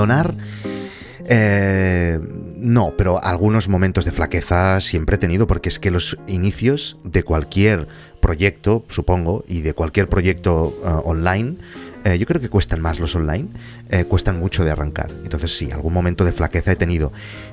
abandonar... Eh, no, pero algunos momentos de flaqueza siempre he tenido, porque es que los inicios de cualquier proyecto, supongo, y de cualquier proyecto eh, online, eh, yo creo que cuestan más los online, eh, cuestan mucho de arrancar. Entonces sí, algún momento de flaqueza he tenido.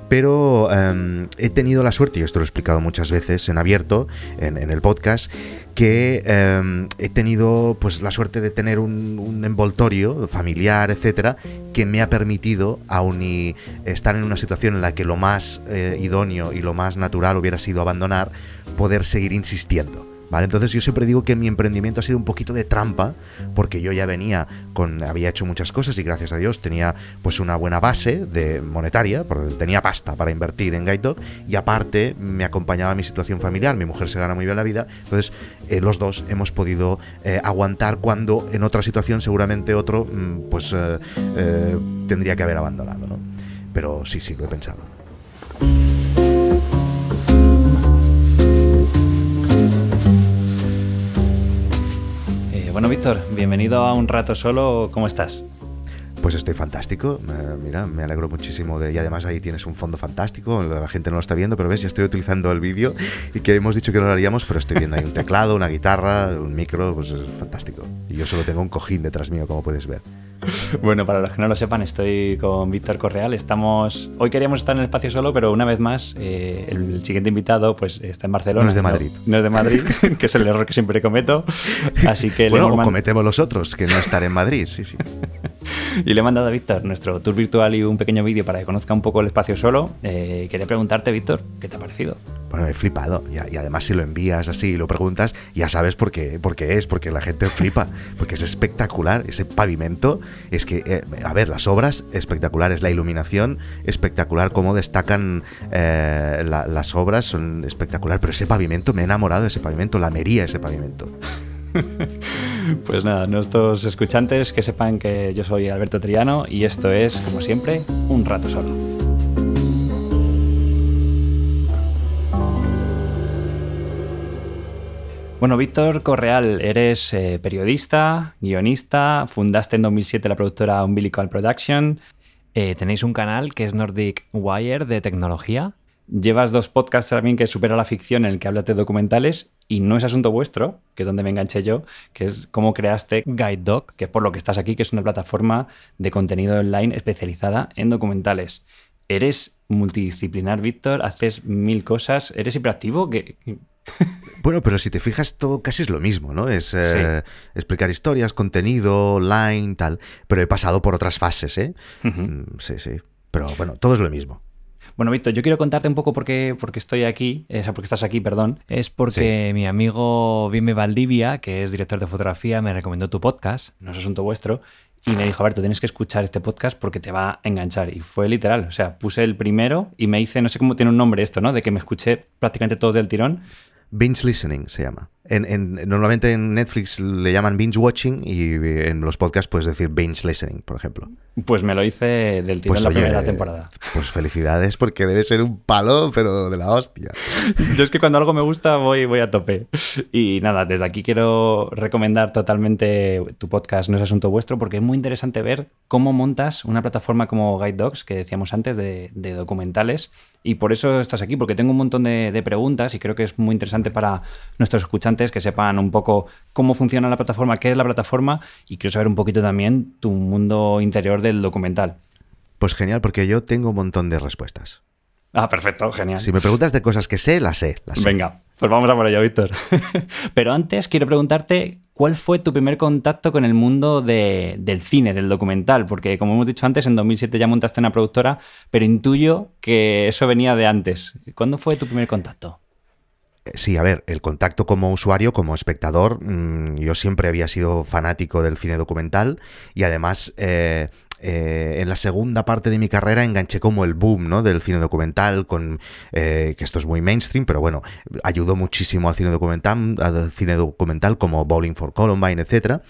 Pero em, he tenido la suerte, y esto lo he explicado muchas veces en abierto, en, el podcast, que em, he tenido pues la suerte de tener un, envoltorio familiar, etcétera, que me ha permitido, aun y estar en una situación en la que lo más eh, idóneo y lo más natural hubiera sido abandonar, poder seguir insistiendo. ¿Vale? Entonces yo siempre digo que mi emprendimiento ha sido un poquito de trampa, porque yo ya venía con, había hecho muchas cosas y gracias a Dios tenía pues una buena base de monetaria, porque tenía pasta para invertir en Guide y aparte me acompañaba mi situación familiar, mi mujer se gana muy bien la vida, entonces eh, los dos hemos podido eh, aguantar cuando en otra situación seguramente otro mm, pues eh, tendría que haber abandonado, ¿no? Pero sí, sí, lo he pensado. Bueno, Víctor, bienvenido a Un Rato Solo. ¿Cómo estás? Pues estoy fantástico, mira, me alegro muchísimo de... Y además ahí tienes un fondo fantástico, la gente no lo está viendo, pero ves, ya estoy utilizando el vídeo y que hemos dicho que no lo haríamos, pero estoy viendo ahí un teclado, una guitarra, un micro, pues es fantástico. Y yo solo tengo un cojín detrás mío, como puedes ver. Bueno, para los que no lo sepan, estoy con Víctor Correal. Estamos. Hoy queríamos estar en el espacio solo, pero una vez más, eh, el siguiente invitado pues está en Barcelona. No es de Madrid. No, es de Madrid, que es el error que siempre cometo. Así que bueno, o cometemos los otros, que no estar en Madrid, sí, sí. y le he mandado a Víctor nuestro tour virtual y un pequeño vídeo para que conozca un poco el espacio solo. Eh, quería preguntarte, Víctor, ¿qué te ha parecido? Bueno, he flipado. Y, además, si lo envías así y lo preguntas, ya sabes por qué, por qué es, porque la gente flipa. Porque es espectacular. Ese pavimento es que, eh, a ver, las obras espectaculares, la iluminación espectacular, cómo destacan eh, las obras, son espectacular. Pero ese pavimento, me he enamorado de ese pavimento, la mería ese pavimento. Pues nada, nuestros escuchantes que sepan que yo soy Alberto Triano y esto es, como siempre, un rato solo. Bueno, Víctor Correal, eres eh, periodista, guionista, fundaste en 2007 la productora Umbilical Production, eh, tenéis un canal que es Nordic Wire de tecnología, llevas dos podcasts también que supera la ficción en el que hablas de documentales y no es asunto vuestro, que es donde me enganché yo, que es cómo creaste Guide Doc, que es por lo que estás aquí, que es una plataforma de contenido online especializada en documentales. Eres multidisciplinar, Víctor, haces mil cosas, eres hiperactivo, que... Bueno, pero si te fijas, todo casi es lo mismo, ¿no? Es eh, explicar historias, contenido, online, tal. Pero he pasado por otras fases, ¿eh? Mm, sí, sí. Pero bueno, todo es lo mismo. Bueno, Víctor, yo quiero contarte un poco por qué, estoy aquí, o sea, porque estás aquí, perdón. Es porque mi amigo Vime Valdivia, que es director de fotografía, me recomendó tu podcast, no es asunto vuestro, y me dijo, a ver, tú tienes que escuchar este podcast porque te va a enganchar. Y fue literal, o sea, puse el primero y me hice, no sé cómo tiene un nombre esto, ¿no? De que me escuché prácticamente todo del tirón. Binge listening se llama. En, normalmente en Netflix le llaman binge watching y en los podcasts puedes decir binge listening, por ejemplo. Pues me lo hice del tirón pues, la primera temporada. Pues felicidades porque debe ser un palo, pero de la hostia. Yo es que cuando algo me gusta voy, voy a tope. Y nada, desde aquí quiero recomendar totalmente tu podcast No es Asunto Vuestro porque es muy interesante ver cómo montas una plataforma como Guide Dogs, que decíamos antes, de, documentales. Y por eso estás aquí, porque tengo un montón de preguntas y creo que es muy interesante para nuestros escuchantes que sepan un poco cómo funciona la plataforma, qué es la plataforma y quiero saber un poquito también tu mundo interior del documental. Pues genial, porque yo tengo un montón de respuestas. Ah, perfecto, genial. Si me preguntas de cosas que sé, las sé. Las Venga, pues vamos a por ello, Víctor. Pero antes quiero preguntarte cuál fue tu primer contacto con el mundo del cine, del documental, porque como hemos dicho antes, en 2007 ya montaste una productora, pero intuyo que eso venía de antes. ¿Cuándo fue tu primer contacto? Sí, a ver, el contacto como usuario, como espectador, mm, yo siempre había sido fanático del cine documental y además eh, eh, en la segunda parte de mi carrera enganché como el boom ¿no? del cine documental, con eh, que esto es muy mainstream, pero bueno, ayudó muchísimo al cine documental, al cine documental como Bowling for Columbine, etc.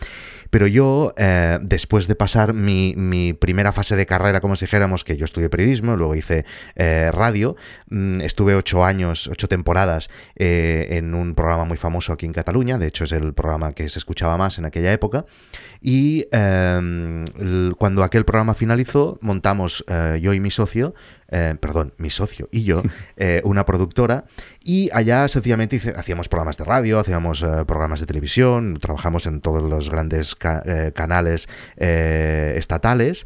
Pero yo, eh, después de pasar mi, primera fase de carrera, como si dijéramos, que yo estudié periodismo, luego hice eh, radio, mm, estuve ocho años, ocho temporadas en un programa muy famoso aquí en Cataluña, de hecho es el programa que se escuchaba más en aquella época, y cuando aquel programa finalizó, montamos yo y mi socio, perdón, mi socio y yo, una productora, y allá sencillamente hacíamos programas de radio, hacíamos programas de televisión, trabajamos en todos los grandes eh, canales eh, estatales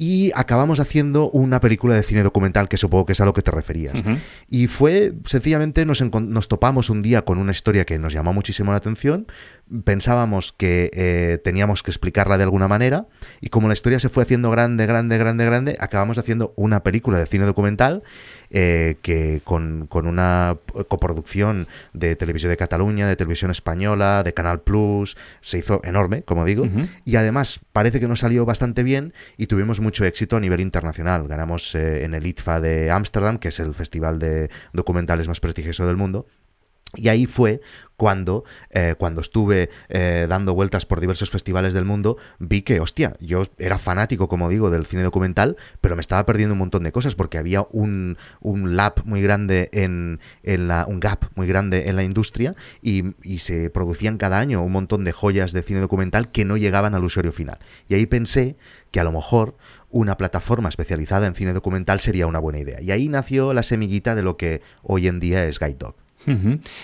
y acabamos haciendo una película de cine documental que supongo que es a lo que te referías. Y fue, sencillamente, nos, nos, topamos un día con una historia que nos llamó muchísimo la atención, pensábamos que eh, teníamos que explicarla de alguna manera, y como la historia se fue haciendo grande, grande, grande, grande, acabamos haciendo una película de cine documental eh, que con, una coproducción de Televisión de Cataluña, de Televisión Española, de Canal Plus, se hizo enorme, como digo, y además parece que nos salió bastante bien y tuvimos mucho éxito a nivel internacional. Ganamos eh, en el ITFA de Ámsterdam, que es el festival de documentales más prestigioso del mundo, y ahí fue cuando, eh, cuando estuve eh, dando vueltas por diversos festivales del mundo, vi que, hostia, yo era fanático, como digo, del cine documental, pero me estaba perdiendo un montón de cosas porque había un, un lap muy grande en, en, la, un gap muy grande en la industria y, y, se producían cada año un montón de joyas de cine documental que no llegaban al usuario final. Y ahí pensé que a lo mejor una plataforma especializada en cine documental sería una buena idea. Y ahí nació la semillita de lo que hoy en día es Guide Dog.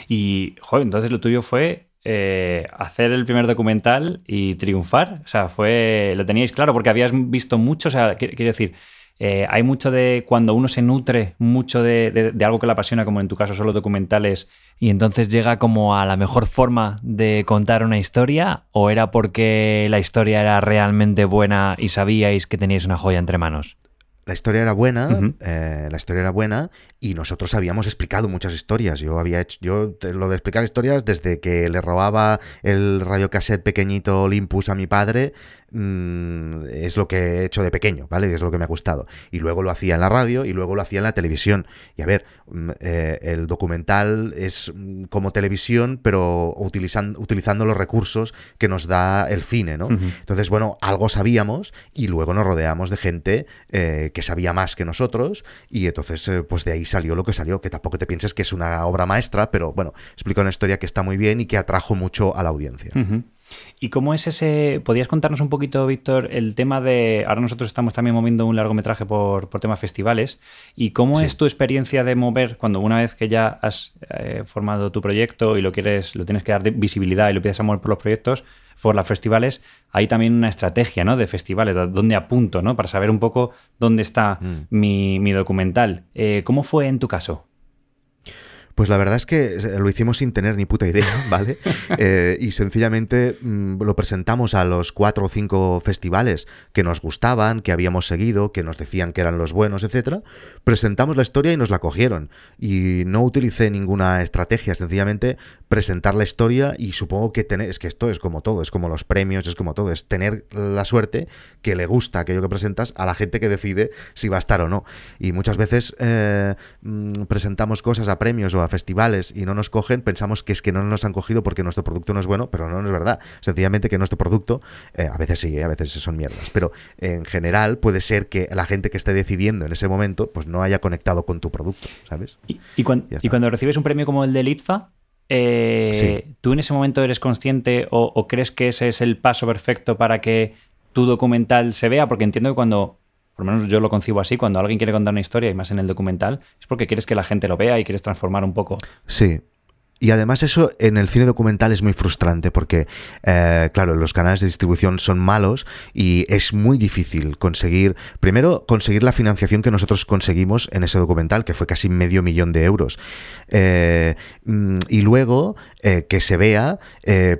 Y, joder, entonces lo tuyo fue eh, hacer el primer documental y triunfar. O sea, fue. Lo teníais claro porque habías visto mucho. O sea, quiero decir. Eh, hay mucho de cuando uno se nutre mucho de, algo que le apasiona, como en tu caso solo documentales, y entonces llega como a la mejor forma de contar una historia, o era porque la historia era realmente buena y sabíais que teníais una joya entre manos? La historia era buena, eh, la historia era buena y nosotros habíamos explicado muchas historias. Yo había hecho, yo lo de explicar historias desde que le robaba el radiocassette pequeñito Olympus a mi padre, mm, es lo que he hecho de pequeño, ¿vale? Es lo que me ha gustado. Y luego lo hacía en la radio y luego lo hacía en la televisión. Y a ver, mm, eh, el documental es mm, como televisión, pero utilizando, utilizando los recursos que nos da el cine, ¿no? Entonces, bueno, algo sabíamos y luego nos rodeamos de gente eh, que sabía más que nosotros y entonces eh, pues de ahí salió lo que salió, que tampoco te pienses que es una obra maestra, pero bueno, explica una historia que está muy bien y que atrajo mucho a la audiencia. ¿Y cómo es ese? ¿Podrías contarnos un poquito, Víctor, el tema de. Ahora nosotros estamos también moviendo un largometraje por, por temas festivales. ¿Y cómo es tu experiencia de mover cuando una vez que ya has eh, formado tu proyecto y lo quieres, lo tienes que dar visibilidad y lo empiezas a mover por los proyectos? por las festivales, hay también una estrategia ¿no? de festivales, dónde apunto, ¿no? para saber un poco dónde está mm. mi, documental. Eh, ¿Cómo fue en tu caso? Pues la verdad es que lo hicimos sin tener ni puta idea, ¿vale? Eh, y sencillamente mm, lo presentamos a los cuatro o cinco festivales que nos gustaban, que habíamos seguido, que nos decían que eran los buenos, etcétera. Presentamos la historia y nos la cogieron. Y no utilicé ninguna estrategia, sencillamente presentar la historia y supongo que tener, es que esto es como todo, es como los premios, es como todo, es tener la suerte que le gusta aquello que presentas a la gente que decide si va a estar o no. Y muchas veces eh, mm, presentamos cosas a premios o a festivales y no nos cogen, pensamos que es que no nos han cogido porque nuestro producto no es bueno, pero no, es verdad. Sencillamente que nuestro producto, eh, a veces sí, a veces son mierdas, pero en general puede ser que la gente que esté decidiendo en ese momento pues no haya conectado con tu producto, ¿sabes? Y, cuando, recibes un premio como el de ITFA, eh, ¿tú en ese momento eres consciente o crees que ese es el paso perfecto para que tu documental se vea? Porque entiendo que cuando por lo menos yo lo concibo así, cuando alguien quiere contar una historia, y más en el documental, es porque quieres que la gente lo vea y quieres transformar un poco. Sí, y además eso en el cine documental es muy frustrante porque, eh, claro, los canales de distribución son malos y es muy difícil conseguir, primero, conseguir la financiación que nosotros conseguimos en ese documental, que fue casi medio millón de euros. Eh, mm, y luego eh, que se vea,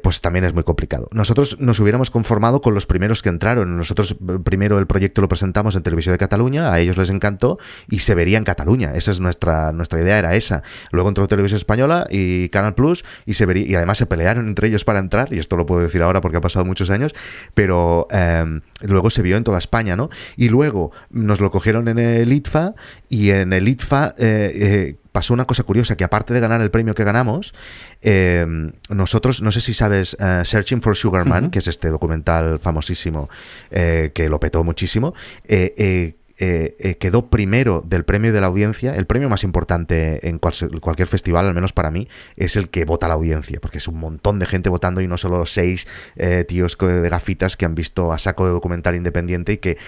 pues también es muy complicado. Nosotros nos hubiéramos conformado con los primeros que entraron. Nosotros primero el proyecto lo presentamos en Televisión de Cataluña, a ellos les encantó y se vería en Cataluña. Esa es nuestra, nuestra idea, era esa. Luego entró Televisión Española y y Canal Plus y se vería, y además se pelearon entre ellos para entrar, y esto lo puedo decir ahora porque ha pasado muchos años, pero em, luego se vio en toda España, ¿no? Y luego nos lo cogieron en el ITFA y en el ITFA eh, eh, pasó una cosa curiosa, que aparte de ganar el premio que ganamos, em, nosotros, no sé si sabes, eh, Searching for Sugar Man, que es este documental famosísimo que lo petó muchísimo, eh, eh, quedó primero del premio de la audiencia. El premio más importante en cualquier festival, al menos para mí, es el que vota la audiencia, porque es un montón de gente votando y no solo seis eh, tíos de gafitas que han visto a saco de documental independiente y que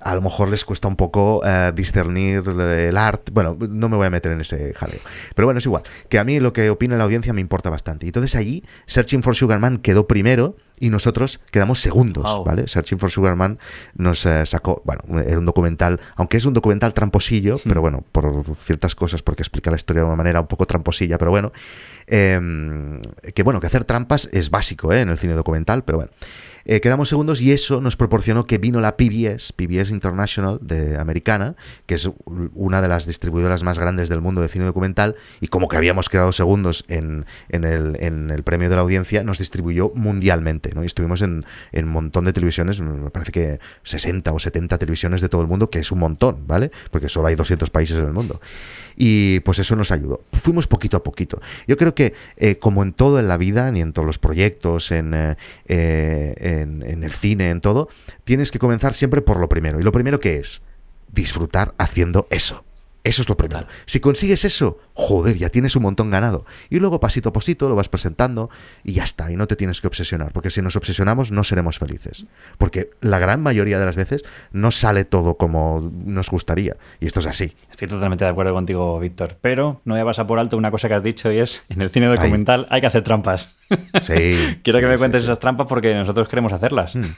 a lo mejor les cuesta un poco discernir el arte. Bueno, no me voy a meter en ese jaleo. Pero bueno, es igual. Que a mí lo que opina la audiencia me importa bastante. Entonces allí, Searching for Sugarman quedó primero y nosotros quedamos segundos, ¿vale? Searching for Sugarman nos eh, sacó, bueno, era un documental, aunque es un documental tramposillo, hmm. pero bueno, por ciertas cosas, porque explica la historia de una manera un poco tramposilla, pero bueno, em, que bueno, que hacer trampas es básico ¿eh? en el cine documental, pero bueno. Eh, quedamos segundos y eso nos proporcionó que vino la PBS, PBS International de americana, que es una de las distribuidoras más grandes del mundo de cine documental, y como que habíamos quedado segundos en, el, premio de la audiencia, nos distribuyó mundialmente. ¿no? Y estuvimos en, un montón de televisiones, me parece que 60 o 70 televisiones de todo el mundo, que es un montón, ¿vale? Porque solo hay 200 países en el mundo. Y pues eso nos ayudó. Fuimos poquito a poquito. Yo creo que, eh, como en todo en la vida, ni en todos los proyectos, en, eh, en, el cine, en todo, tienes que comenzar siempre por lo primero. ¿Y lo primero que es? Disfrutar haciendo eso. Eso es lo primero. Si consigues eso, joder, ya tienes un montón ganado. Y luego pasito a pasito lo vas presentando y ya está. Y no te tienes que obsesionar. Porque si nos obsesionamos no seremos felices. Porque la gran mayoría de las veces no sale todo como nos gustaría. Y esto es así. Estoy totalmente de acuerdo contigo, Víctor. Pero no voy a pasar por alto una cosa que has dicho y es, en el cine documental hay que hacer trampas. Sí. Quiero que me cuentes esas trampas porque nosotros queremos hacerlas. Hmm.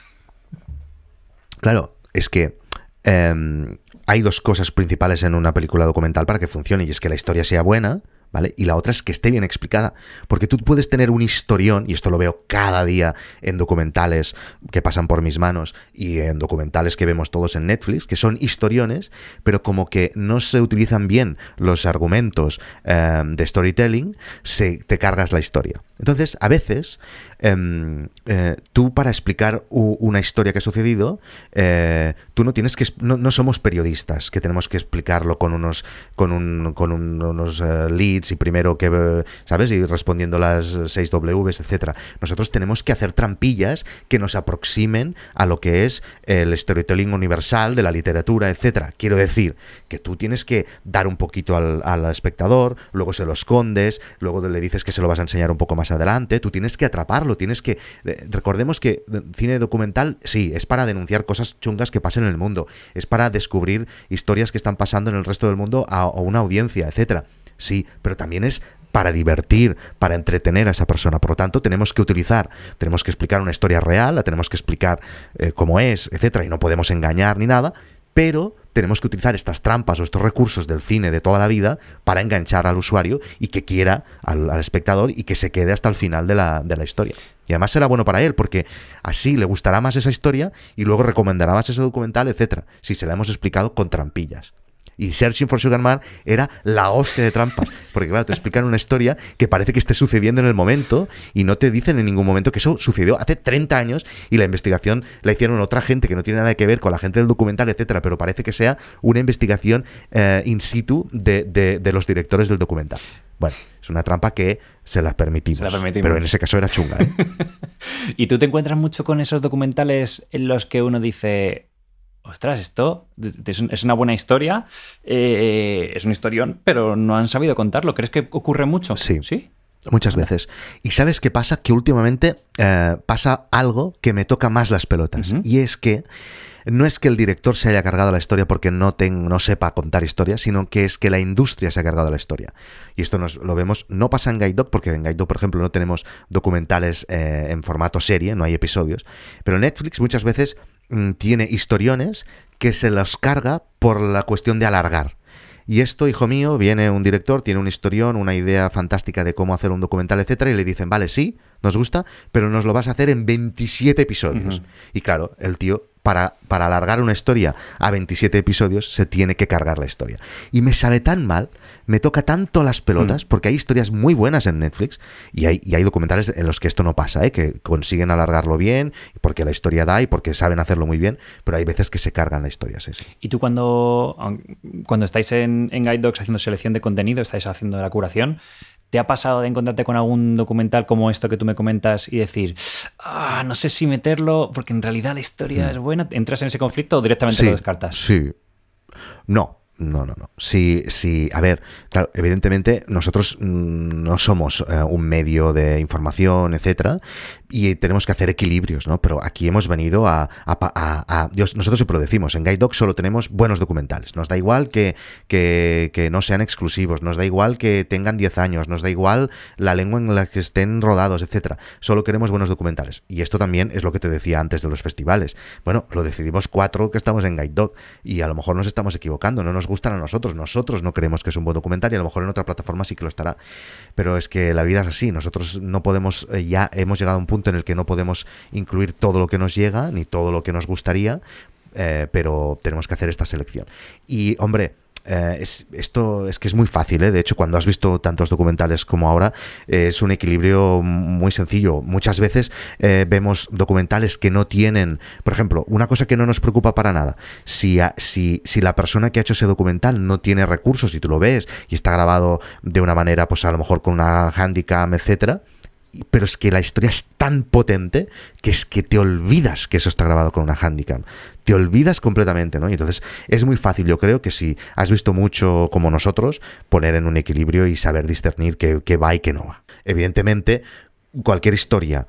Claro, es que... Em, hay dos cosas principales en una película documental para que funcione y es que la historia sea buena, ¿vale? Y la otra es que esté bien explicada, porque tú puedes tener un historión, y esto lo veo cada día en documentales que pasan por mis manos y en documentales que vemos todos en Netflix, que son historiones, pero como que no se utilizan bien los argumentos eh, de storytelling, se, te cargas la historia. Entonces, a veces, em, eh, tú para explicar una historia que ha sucedido, eh, tú no tienes que, no, somos periodistas que tenemos que explicarlo con unos, con, un, con unos eh, y primero que, ¿sabes? Y respondiendo las 6 Ws, etcétera. Nosotros tenemos que hacer trampillas que nos aproximen a lo que es el storytelling universal de la literatura, etcétera. Quiero decir que tú tienes que dar un poquito al, espectador, luego se lo escondes, luego le dices que se lo vas a enseñar un poco más adelante, tú tienes que atraparlo, tienes que... Eh, recordemos que cine documental, sí, es para denunciar cosas chungas que pasen en el mundo, es para descubrir historias que están pasando en el resto del mundo a, una audiencia, etcétera. Sí, pero también es para divertir, para entretener a esa persona. Por lo tanto, tenemos que utilizar, tenemos que explicar una historia real, la tenemos que explicar eh, cómo es, etcétera, y no podemos engañar ni nada, pero tenemos que utilizar estas trampas o estos recursos del cine de toda la vida para enganchar al usuario y que quiera al, espectador y que se quede hasta el final de la, de la historia. Y además será bueno para él, porque así le gustará más esa historia y luego recomendará más ese documental, etcétera, si se la hemos explicado con trampillas. Y Searching for Sugar Man era la hostia de trampas. Porque, claro, te explican una historia que parece que esté sucediendo en el momento y no te dicen en ningún momento que eso sucedió hace 30 años y la investigación la hicieron otra gente que no tiene nada que ver con la gente del documental, etcétera. Pero parece que sea una investigación eh, in situ de, de, los directores del documental. Bueno, es una trampa que se las permitimos. Pero en ese caso era chunga. ¿eh? ¿Y tú te encuentras mucho con esos documentales en los que uno dice, ostras, esto es una buena historia, eh, es un historión, pero no han sabido contarlo. ¿Crees que ocurre mucho? Sí. ¿Sí? Muchas veces. ¿Y sabes qué pasa? Que últimamente eh, pasa algo que me toca más las pelotas. Y es que no es que el director se haya cargado la historia porque no, no sepa contar historias, sino que es que la industria se ha cargado la historia. Y esto nos lo vemos, no pasa en Guide Dog, porque en Guide Dog, por ejemplo, no tenemos documentales eh, en formato serie, no hay episodios, pero Netflix muchas veces tiene historiones que se los carga por la cuestión de alargar. Y esto, hijo mío, viene un director, tiene un historión, una idea fantástica de cómo hacer un documental, etcétera, y le dicen, vale, sí, nos gusta, pero nos lo vas a hacer en 27 episodios. Y claro, el tío para, para alargar una historia a 27 episodios se tiene que cargar la historia. Y me sabe tan mal, me toca tanto las pelotas, Mm. porque hay historias muy buenas en Netflix y hay, y hay documentales en los que esto no pasa, ¿eh? que consiguen alargarlo bien, porque la historia da y porque saben hacerlo muy bien, pero hay veces que se cargan la historia, sí, sí. Y tú cuando, cuando estáis en, en Guide Dogs haciendo selección de contenido, estáis haciendo la curación, ¿te ha pasado de encontrarte con algún documental como esto que tú me comentas y decir, ah, no sé si meterlo porque en realidad la historia es buena? ¿Entras en ese conflicto o directamente sí, lo descartas? Sí. No, no, no, no. Sí, sí. A ver, claro, evidentemente nosotros mm, no somos eh, un medio de información, etcétera, y tenemos que hacer equilibrios, ¿no? Pero aquí hemos venido a. a, a- nosotros siempre lo decimos, en Guide Dog solo tenemos buenos documentales. Nos da igual que, que, que no sean exclusivos, nos da igual que tengan 10 años, nos da igual la lengua en la que estén rodados, etcétera. Solo queremos buenos documentales. Y esto también es lo que te decía antes de los festivales. Bueno, lo decidimos cuatro que estamos en Guide Dog y a lo mejor nos estamos equivocando, no nos gustan a nosotros, nosotros no creemos que es un buen documental y a lo mejor en otra plataforma sí que lo estará. Pero es que la vida es así, nosotros no podemos, eh, ya hemos llegado a un punto en el que no podemos incluir todo lo que nos llega ni todo lo que nos gustaría, eh, pero tenemos que hacer esta selección. Y hombre, eh, es, esto es que es muy fácil, ¿eh? de hecho cuando has visto tantos documentales como ahora eh, es un equilibrio muy sencillo. Muchas veces vemos documentales que no tienen, por ejemplo, una cosa que no nos preocupa para nada, si, si, si la persona que ha hecho ese documental no tiene recursos y tú lo ves y está grabado de una manera, pues a lo mejor con una handicam, etcétera, pero es que la historia es tan potente que es que te olvidas que eso está grabado con una handicam. Te olvidas completamente, ¿no? Y entonces es muy fácil, yo creo que si has visto mucho como nosotros, poner en un equilibrio y saber discernir qué, qué va y qué no va. Evidentemente, cualquier historia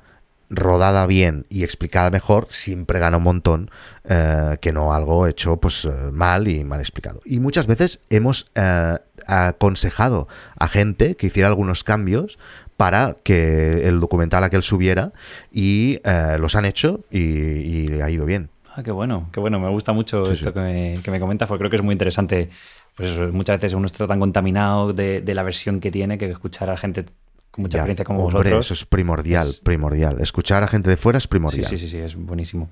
rodada bien y explicada mejor siempre gana un montón eh, que no algo hecho pues eh, mal y mal explicado. Y muchas veces hemos eh, aconsejado a gente que hiciera algunos cambios para que el documental aquel subiera y eh, los han hecho y, y le ha ido bien. Ah, qué bueno, qué bueno. Me gusta mucho Sí, esto sí. Que, me, que me comentas porque creo que es muy interesante. Pues eso, muchas veces uno está tan contaminado de, de la versión que tiene que escuchar a gente con mucha Ya, experiencia como hombre, vosotros. Eso es primordial, es- primordial. Escuchar a gente de fuera es Sí, primordial. sí, sí, sí, es buenísimo.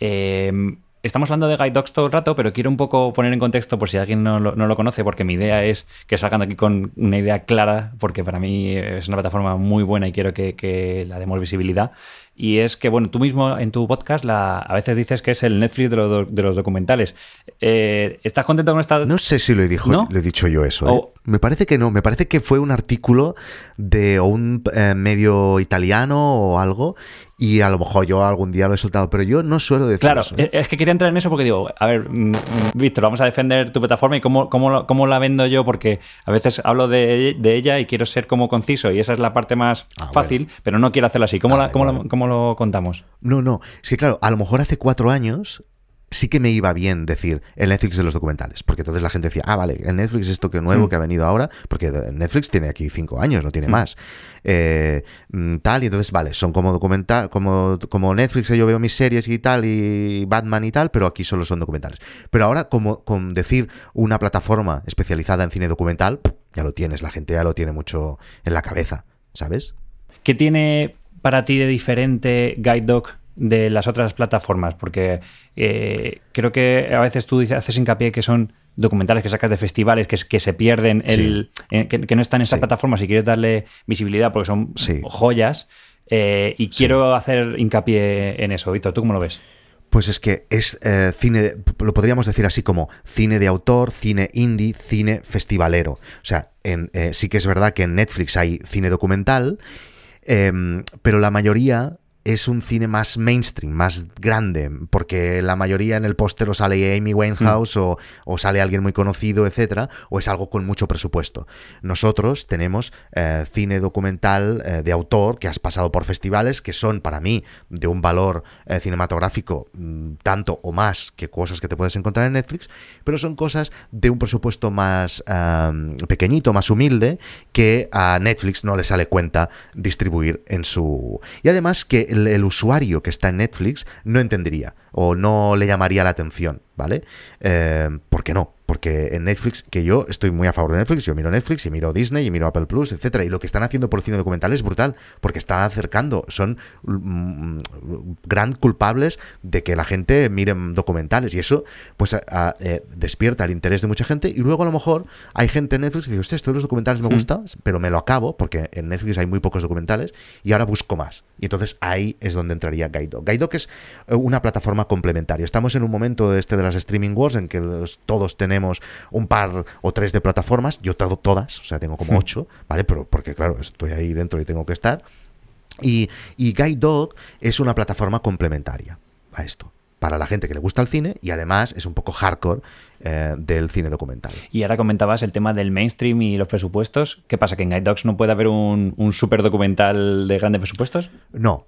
Eh, estamos hablando de Guide Dogs todo el rato, pero quiero un poco poner en contexto por si alguien no lo, no lo conoce, porque mi idea es que salgan de aquí con una idea clara, porque para mí es una plataforma muy buena y quiero que, que la demos visibilidad. Y es que, bueno, tú mismo en tu podcast la, a veces dices que es el Netflix de, los- de los documentales. Eh, ¿Estás contento con esta...? No sé si lo he, dijo, ¿No? lo he dicho yo eso. ¿eh? Me parece que no. Me parece que fue un artículo de un eh, medio italiano o algo. Y a lo mejor yo algún día lo he soltado. Pero yo no suelo decir Claro, eso. ¿eh? es que quería entrar en eso porque digo, a ver, mm, mm, Víctor, vamos a defender tu plataforma y cómo, cómo, lo- cómo la vendo yo, porque a veces hablo de, de ella y quiero ser como conciso y esa es la parte más Ah, fácil, pero no quiero hacerlo así. ¿Cómo, Ah, la- cómo lo, cómo lo contamos? No, no. Sí, claro, a lo mejor hace cuatro años sí que me iba bien decir el Netflix de los documentales, porque entonces la gente decía, ah, vale, el Netflix es esto que nuevo Mm. que ha venido ahora, porque Netflix tiene aquí cinco años, no tiene más. Eh, mm, tal, y entonces, vale, son como documental, como, como Netflix, yo veo mis series y tal, y Batman y tal, pero aquí solo son documentales. Pero ahora, como con decir una plataforma especializada en cine documental, ya lo tienes, la gente ya lo tiene mucho en la cabeza, ¿sabes? ¿Qué tiene para ti de diferente Guide Dog de las otras plataformas? Porque eh, creo que a veces tú haces hincapié que son documentales que sacas de festivales que, que se pierden, el, en- que, que no están en esta Sí. plataforma si quieres darle visibilidad porque son Sí. joyas. eh, y quiero hacer hincapié en eso. Víctor, ¿tú cómo lo ves? Pues es que es eh, cine, lo podríamos decir así como cine de autor, cine indie, cine festivalero. O sea, en, eh, sí que es verdad que en Netflix hay cine documental, em, pero la mayoría es un cine más mainstream, más grande, porque la mayoría en el póster o sale Amy Winehouse o, o sale alguien muy conocido, etcétera, o es algo con mucho presupuesto. Nosotros tenemos eh, cine documental eh, de autor que has pasado por festivales que son para mí de un valor eh, cinematográfico mm, tanto o más que cosas que te puedes encontrar en Netflix, pero son cosas de un presupuesto más pequeñito, más humilde, que a Netflix no le sale cuenta distribuir en su... Y además que el, usuario que está en Netflix no entendería o no le llamaría la atención, ¿vale? Eh, ¿Por qué no? Porque en Netflix, que yo estoy muy a favor de Netflix, yo miro Netflix y miro Disney y miro Apple Plus, etcétera, y lo que están haciendo por el cine documental es brutal, porque está acercando, son mm, gran culpables de que la gente mire documentales, y eso pues eh, despierta el interés de mucha gente, y luego a lo mejor hay gente en Netflix que dice, estos los documentales me gustan, pero me lo acabo, porque en Netflix hay muy pocos documentales, y ahora busco más. Y entonces ahí es donde entraría Guide Dog. es eh, una plataforma complementaria. Estamos en un momento este de las streaming wars en que todos tenemos un par o tres de plataformas, yo tengo todas, o sea, tengo como hmm. ocho, ¿vale? Pero porque claro, estoy ahí dentro y tengo que estar. Y, y Guide Dog es una plataforma complementaria a esto para la gente que le gusta el cine y además es un poco hardcore eh, del cine documental. Y ahora comentabas el tema del mainstream y los presupuestos. ¿Qué pasa? ¿Que en Guide Dogs no puede haber un, un super documental de grandes presupuestos? No,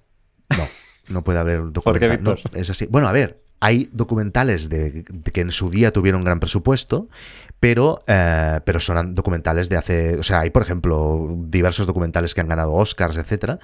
no. No puede haber un documental. es así. Bueno, a ver, hay documentales de, que en su día tuvieron gran presupuesto, pero, eh, pero son documentales de hace. O sea, hay, por ejemplo, diversos documentales que han ganado Oscars, etcétera,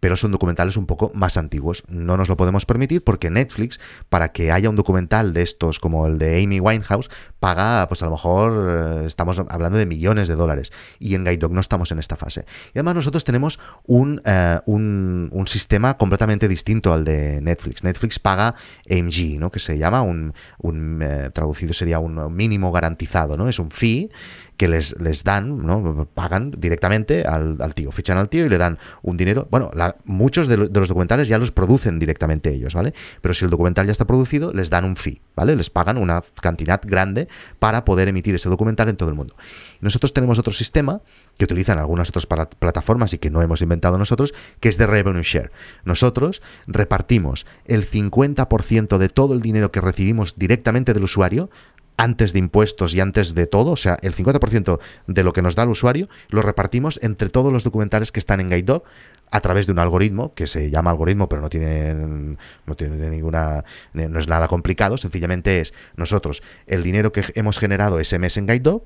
pero son documentales un poco más antiguos. No nos lo podemos permitir porque Netflix, para que haya un documental de estos como el de Amy Winehouse, paga, pues a lo mejor eh, estamos hablando de millones de dólares. Y en Guide Dog no estamos en esta fase. Y además nosotros tenemos un, eh, un, sistema completamente distinto al de Netflix. Netflix paga AMG, ¿no? que se llama un, un eh, traducido sería un mínimo garantizado, ¿no? Es un fee que les, les dan, ¿no? pagan directamente al, tío, fichan al tío y le dan un dinero. Bueno, muchos de, los documentales ya los producen directamente ellos, ¿vale? Pero si el documental ya está producido, les dan un fee, ¿vale? Les pagan una cantidad grande para poder emitir ese documental en todo el mundo. Nosotros tenemos otro sistema que utilizan algunas otras plataformas y que no hemos inventado nosotros, que es de revenue share. Nosotros repartimos el 50% de todo el dinero que recibimos directamente del usuario antes de impuestos y antes de todo, o sea, el 50% de lo que nos da el usuario lo repartimos entre todos los documentales que están en GuideDog a través de un algoritmo que se llama algoritmo, pero no tiene, no tiene ninguna, no es nada complicado, sencillamente es nosotros el dinero que hemos generado ese mes en GuideDog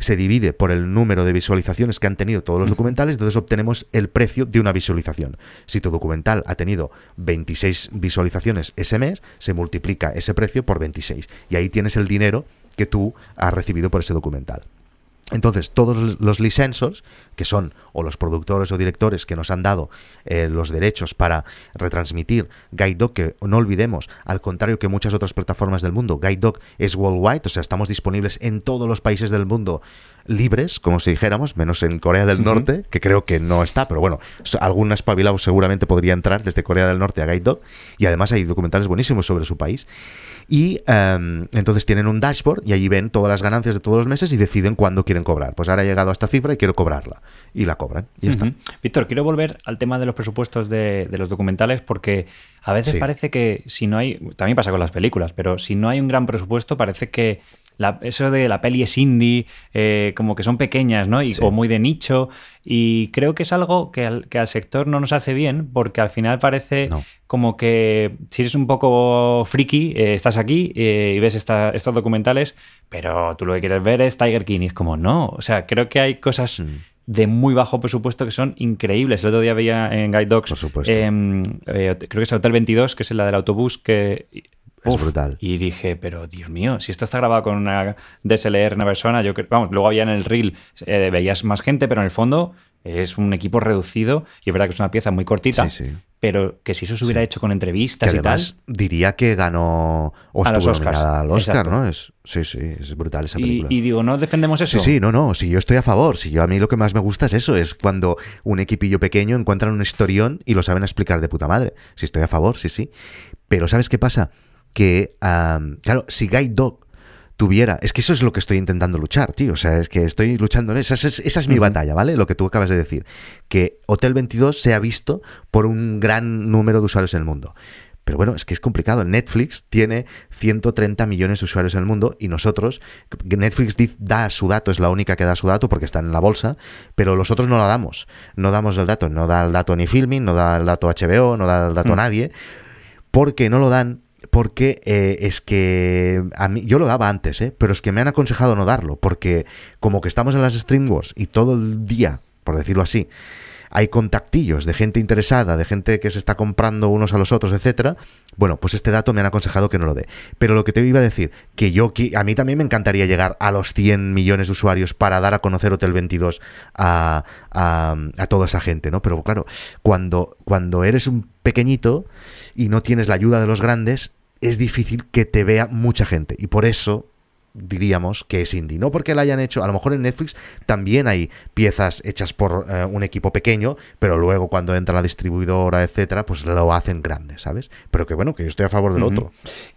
se divide por el número de visualizaciones que han tenido todos los documentales, entonces obtenemos el precio de una visualización. Si tu documental ha tenido 26 visualizaciones ese mes, se multiplica ese precio por 26 y ahí tienes el dinero que tú has recibido por ese documental. Entonces, todos los licensos, que son o los productores o directores que nos han dado eh, los derechos para retransmitir Guide Dog, que no olvidemos, al contrario que muchas otras plataformas del mundo, Guide Dog es worldwide, o sea, estamos disponibles en todos los países del mundo libres, como si dijéramos, menos en Corea del Norte, que creo que no está, pero bueno, algún espabilado seguramente podría entrar desde Corea del Norte a Guide Dog, y además hay documentales buenísimos sobre su país. Y em, entonces tienen un dashboard y allí ven todas las ganancias de todos los meses y deciden cuándo quieren cobrar. Pues ahora he llegado a esta cifra y quiero cobrarla. Y la cobran. Y ya está. Víctor, quiero volver al tema de los presupuestos de, de los documentales porque a veces parece que si no hay, también pasa con las películas, pero si no hay un gran presupuesto parece que eso de la peli es indie, eh, como que son pequeñas, ¿no? Y, O muy de nicho. Y creo que es algo que al, que al, sector no nos hace bien, porque al final parece como que si eres un poco friki, eh, estás aquí eh, y ves estos documentales, pero tú lo que quieres ver es Tiger King. Y es como, no. O sea, creo que hay cosas. Mm. De muy bajo presupuesto que son increíbles. El otro día veía en Guide Dogs, em, creo que es el Hotel 22, que es la del autobús, que es brutal. Y dije, pero Dios mío, si esto está grabado con una DSLR, una persona, yo vamos, luego había en el reel, eh, veías más gente, pero en el fondo es un equipo reducido y es verdad que es una pieza muy cortita. Pero que si eso se hubiera hecho con entrevistas y tal. Diría que ganó o estuvo nominada al Oscar, ¿no? Es, sí, sí, es brutal esa película. Y, digo, ¿no defendemos eso? Sí, sí, no, no. Si yo estoy a favor. Si yo a mí lo que más me gusta es eso, es cuando un equipillo pequeño encuentran un historión y lo saben explicar de puta madre. Si estoy a favor, sí, sí. Pero ¿sabes qué pasa? que, claro, si Guide Dog tuviera, es que eso es lo que estoy intentando luchar, tío, o sea, es que estoy luchando en esa, esa es, mi batalla, ¿vale? Lo que tú acabas de decir, que Hotel 22 sea visto por un gran número de usuarios en el mundo. Pero bueno, es que es complicado. Netflix tiene 130 millones de usuarios en el mundo y nosotros, Netflix da su dato, es la única que da su dato porque está en la bolsa, pero los otros no la damos. No damos el dato, no da el dato ni Filming, no da el dato HBO, no da el dato a mm. nadie, porque no lo dan porque eh, es que a mí, yo lo daba antes, ¿eh? pero es que me han aconsejado no darlo, porque como que estamos en las Stream Wars y todo el día, por decirlo así, hay contactillos de gente interesada, de gente que se está comprando unos a los otros, etcétera, bueno, pues este dato me han aconsejado que no lo dé. Pero lo que te iba a decir, que yo, a mí también me encantaría llegar a los 100 millones de usuarios para dar a conocer Hotel 22 a, a, toda esa gente, ¿no? Pero claro, cuando, cuando eres un pequeñito y no tienes la ayuda de los grandes, es difícil que te vea mucha gente. Y por eso diríamos que es indie. No porque la hayan hecho, a lo mejor en Netflix también hay piezas hechas por eh, un equipo pequeño, pero luego cuando entra la distribuidora, etcétera, pues lo hacen grande, ¿sabes? Pero que bueno, que yo estoy a favor del otro.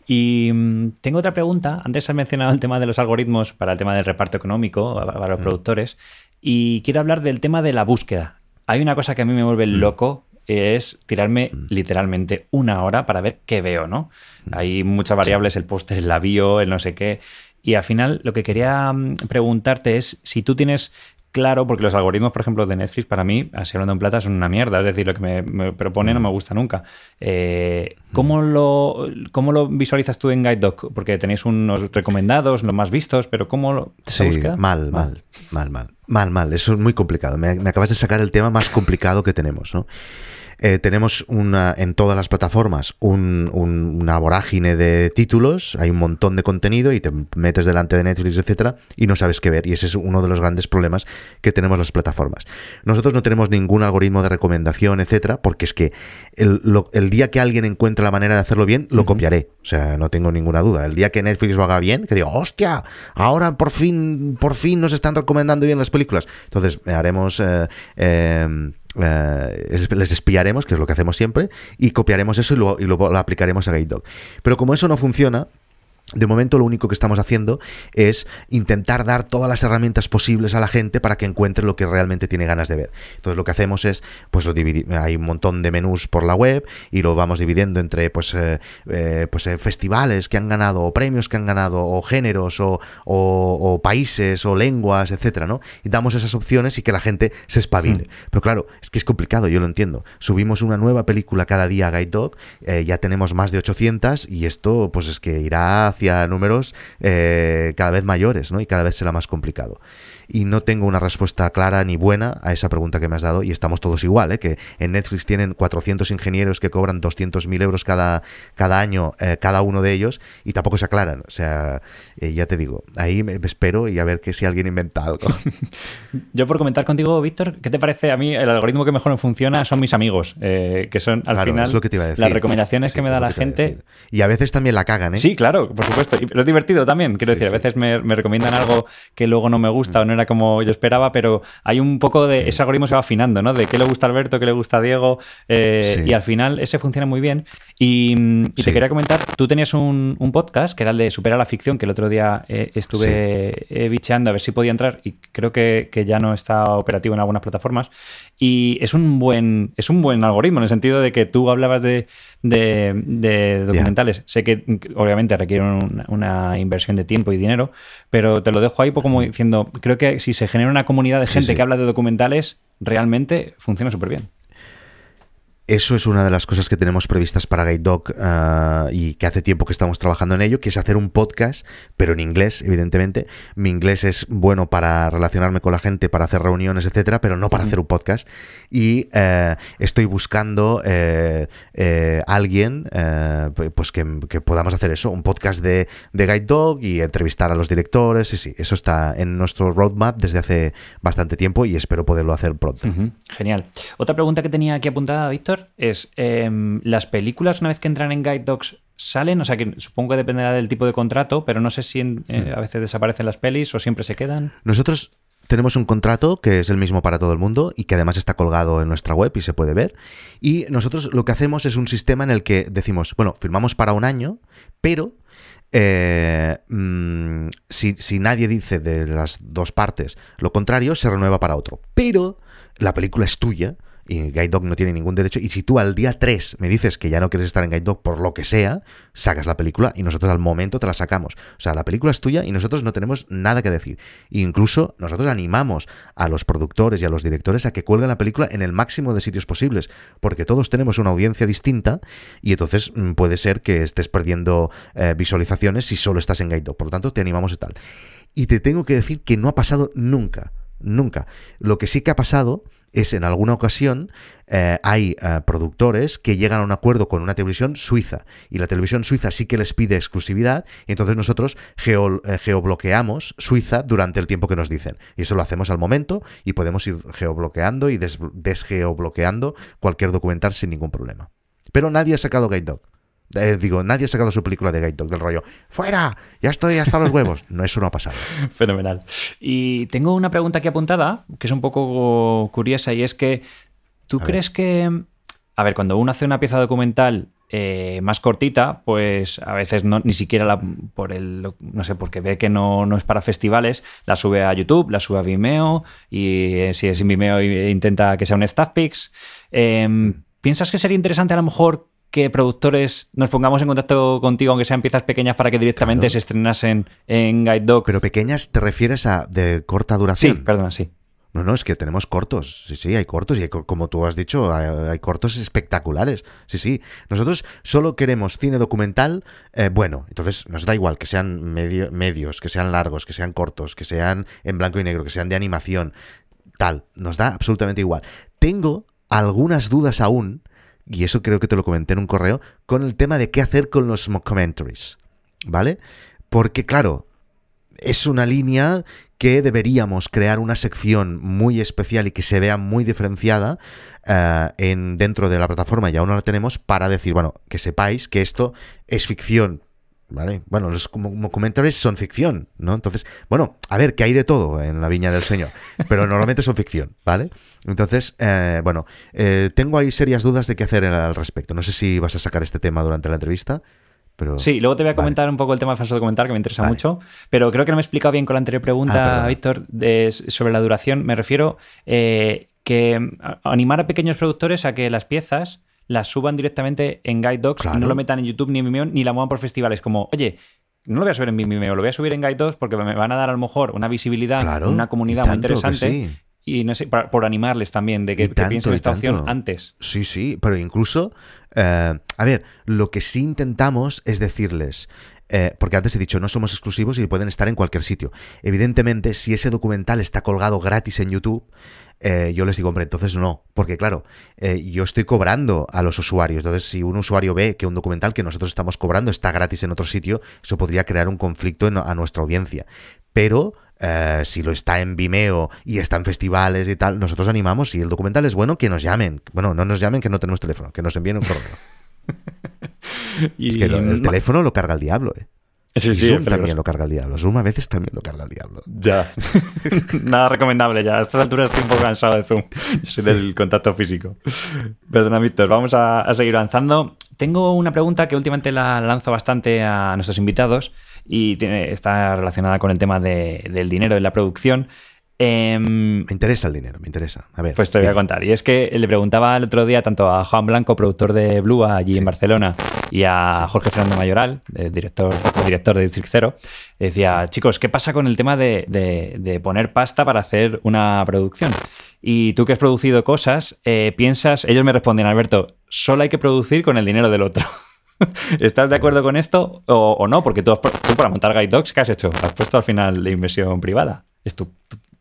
Y mm, tengo otra pregunta. Antes has mencionado el tema de los algoritmos para el tema del reparto económico, para los productores, y quiero hablar del tema de la búsqueda. Hay una cosa que a mí me vuelve loco es tirarme literalmente una hora para ver qué veo, ¿no? Hay muchas variables, el póster, el bio, el no sé qué. Y al final lo que quería mm, preguntarte es si tú tienes claro, porque los algoritmos, por ejemplo, de Netflix, para mí, así hablando en plata, son una mierda. Es decir, lo que me, propone no me gusta nunca. Eh, ¿cómo, lo, ¿Cómo lo visualizas tú en GuideDoc? Porque tenéis unos recomendados, los más vistos, pero ¿cómo lo Sí, mal, mal, mal, mal. Mal, mal. Eso es muy complicado. Me, me acabas de sacar el tema más complicado que tenemos, ¿no? Eh, tenemos una, en todas las plataformas una vorágine de títulos, hay un montón de contenido y te metes delante de Netflix, etcétera, y no sabes qué ver. Y ese es uno de los grandes problemas que tenemos las plataformas. Nosotros no tenemos ningún algoritmo de recomendación, etcétera, porque es que el, día que alguien encuentre la manera de hacerlo bien, lo copiaré. O sea, no tengo ninguna duda. El día que Netflix lo haga bien, que diga, hostia, ahora por fin, por fin nos están recomendando bien las películas. Entonces, haremos. Eh, eh, eh, les espiaremos, que es lo que hacemos siempre, y copiaremos eso y luego, y luego lo aplicaremos a GuideDog. Pero como eso no funciona, de momento lo único que estamos haciendo es intentar dar todas las herramientas posibles a la gente para que encuentre lo que realmente tiene ganas de ver. Entonces lo que hacemos es, pues lo hay un montón de menús por la web y lo vamos dividiendo entre pues, eh, eh, pues eh, festivales que han ganado, o premios que han ganado, o géneros, o, países, o lenguas, etcétera, ¿no? Y damos esas opciones y que la gente se espabile. Hmm. Pero claro, es que es complicado, yo lo entiendo. Subimos una nueva película cada día a Guide Dog, ya tenemos más de 800 y esto pues es que irá hacia números eh, cada vez mayores, ¿no? Y cada vez será más complicado y no tengo una respuesta clara ni buena a esa pregunta que me has dado y estamos todos igual, ¿eh? que en Netflix tienen 400 ingenieros que cobran 200.000 euros cada, cada año, eh, cada uno de ellos, y tampoco se aclaran. O sea, eh, ya te digo, ahí me, espero y a ver que si alguien inventa algo. Yo por comentar contigo, Víctor, ¿qué te parece? A mí el algoritmo que mejor me funciona son mis amigos, que son al final lo que te iba a decir. las recomendaciones que me da la gente. Y a veces también la cagan, ¿eh? Sí, claro, por supuesto. Y lo es divertido también, quiero decir, a veces me, me, recomiendan algo que luego no me gusta o no era como yo esperaba, pero hay un poco de. Ese algoritmo se va afinando, ¿no? De qué le gusta a Alberto, qué le gusta a Diego. Eh, y al final ese funciona muy bien. Y, te quería comentar, tú tenías un, podcast que era el de Superar la ficción, que el otro día eh, estuve eh, bicheando a ver si podía entrar y creo que, ya no está operativo en algunas plataformas. Y es un buen, es un buen algoritmo en el sentido de que tú hablabas de, documentales. Sé que obviamente requiere una, inversión de tiempo y dinero, pero te lo dejo ahí como diciendo, creo que si se genera una comunidad de gente que habla de documentales, realmente funciona súper bien. Eso es una de las cosas que tenemos previstas para Guide Dog ah, y que hace tiempo que estamos trabajando en ello, que es hacer un podcast, pero en inglés, evidentemente. Mi inglés es bueno para relacionarme con la gente, para hacer reuniones, etcétera, pero no para hacer un podcast. Y eh, estoy buscando eh, eh, alguien pues que, podamos hacer eso, un podcast de, de Guide Dog y entrevistar a los directores. Sí, sí, eso está en nuestro roadmap desde hace bastante tiempo y espero poderlo hacer pronto. Genial. Otra pregunta que tenía aquí apuntada, Víctor es, em, ¿las películas una vez que entran en Guide Dogs salen? O sea, que supongo que dependerá del tipo de contrato, pero no sé si eh, hmm. a veces desaparecen las pelis o siempre se quedan. Nosotros tenemos un contrato que es el mismo para todo el mundo y que además está colgado en nuestra web y se puede ver. Y nosotros lo que hacemos es un sistema en el que decimos, bueno, firmamos para un año, pero eh, mm, si, si, nadie dice de las dos partes lo contrario, se renueva para otro. Pero la película es tuya y Guide Dog no tiene ningún derecho. Y si tú al día 3 me dices que ya no quieres estar en Guide Dog por lo que sea, sacas la película y nosotros al momento te la sacamos. O sea, la película es tuya y nosotros no tenemos nada que decir. E incluso nosotros animamos a los productores y a los directores a que cuelguen la película en el máximo de sitios posibles, porque todos tenemos una audiencia distinta y entonces mm, puede ser que estés perdiendo eh, visualizaciones si solo estás en Guide Dog. Por lo tanto, te animamos y tal. Y te tengo que decir que no ha pasado nunca. Nunca. Lo que sí que ha pasado es en alguna ocasión eh, hay eh, productores que llegan a un acuerdo con una televisión suiza y la televisión suiza sí que les pide exclusividad y entonces nosotros geo, eh, geobloqueamos Suiza durante el tiempo que nos dicen. Y eso lo hacemos al momento y podemos ir geobloqueando y desgeobloqueando cualquier documental sin ningún problema. Pero nadie ha sacado Guide Dog. Digo, nadie ha sacado su película de Guide Dog del rollo. ¡Fuera! Ya estoy hasta los huevos. No, eso no ha pasado. Fenomenal. Y tengo una pregunta aquí apuntada, que es un poco curiosa, y es que ¿Tú crees que, a ver, cuando uno hace una pieza documental eh, más cortita, pues a veces no, ni siquiera la, por el, no sé, porque ve que no, no, es para festivales, la sube a YouTube, la sube a Vimeo y eh, si es en Vimeo intenta que sea un staff pix. Em, mm. ¿Piensas que sería interesante a lo mejor que productores nos pongamos en contacto contigo, aunque sean piezas pequeñas, para que directamente se estrenasen en Guide Dog? Pero pequeñas, ¿te refieres a de corta duración? Sí, perdona, sí. No, no, es que tenemos cortos. Sí, sí, hay cortos. Y como tú has dicho, hay, cortos espectaculares. Sí, sí. Nosotros solo queremos cine documental eh, bueno. Entonces nos da igual que sean medios, que sean largos, que sean cortos, que sean en blanco y negro, que sean de animación. Tal. Nos da absolutamente igual. Tengo algunas dudas aún, y eso creo que te lo comenté en un correo, con el tema de qué hacer con los commentaries. ¿Vale? Porque, claro, es una línea que deberíamos crear una sección muy especial y que se vea muy diferenciada eh, en, dentro de la plataforma, y aún no la tenemos, para decir, bueno, que sepáis que esto es ficción. ¿Vale? Bueno, los comentarios son ficción, ¿no? Entonces, bueno, a ver, que hay de todo en la viña del Señor, pero normalmente son ficción, ¿vale? Entonces, eh, bueno, eh, tengo ahí serias dudas de qué hacer al respecto. No sé si vas a sacar este tema durante la entrevista sí, luego te voy a comentar un poco el tema del falso documental, que me interesa mucho, pero creo que no me he explicado bien con la anterior pregunta, ah, Víctor, sobre la duración. Me refiero eh, que animar a pequeños productores a que las piezas las suban directamente en Guide Dogs y no lo metan en YouTube ni en Vimeo ni la muevan por festivales. Como, oye, no lo voy a subir en Vimeo, lo voy a subir en Guide Dogs porque me van a dar a lo mejor una visibilidad, una comunidad muy interesante y no sé, por, animarles también, de que, piensen esta opción antes. Sí, sí, pero incluso, eh, a ver, lo que sí intentamos es decirles, eh, porque antes he dicho, no somos exclusivos y pueden estar en cualquier sitio. Evidentemente, si ese documental está colgado gratis en YouTube, eh, yo les digo, hombre, entonces no, porque claro, yo estoy cobrando a los usuarios, entonces si un usuario ve que un documental que nosotros estamos cobrando está gratis en otro sitio, eso podría crear un conflicto a nuestra audiencia. Pero eh, si lo está en Vimeo y está en festivales y tal, nosotros animamos, si el documental es bueno, que nos llamen. Bueno, no nos llamen que no tenemos teléfono, que nos envíen un correo. y es que el teléfono lo carga el diablo, ¿eh? Sí, sí, Zoom también lo carga el diablo. Zoom a veces también lo carga el diablo. Ya. Nada recomendable ya. A estas alturas estoy un poco cansado de Zoom. Yo soy del contacto físico. Perdona, Víctor. Vamos a, seguir avanzando. Tengo una pregunta que últimamente la lanzo bastante a nuestros invitados y tiene, está relacionada con el tema del dinero en la producción. Em, me interesa el dinero, me interesa. A ver, pues te voy a contar. Y es que le preguntaba el otro día tanto a Juan Blanco, productor de Blue allí en Barcelona, y a Jorge Fernando Mayoral, director, director de District Zero. Decía, chicos, ¿qué pasa con el tema de, poner pasta para hacer una producción? Y tú que has producido cosas, eh, piensas, ellos me responden, Alberto, solo hay que producir con el dinero del otro. ¿Estás de acuerdo con esto o, no? Porque tú, tú, para montar Guide Dogs, ¿qué has hecho? Has puesto al final de inversión privada. Es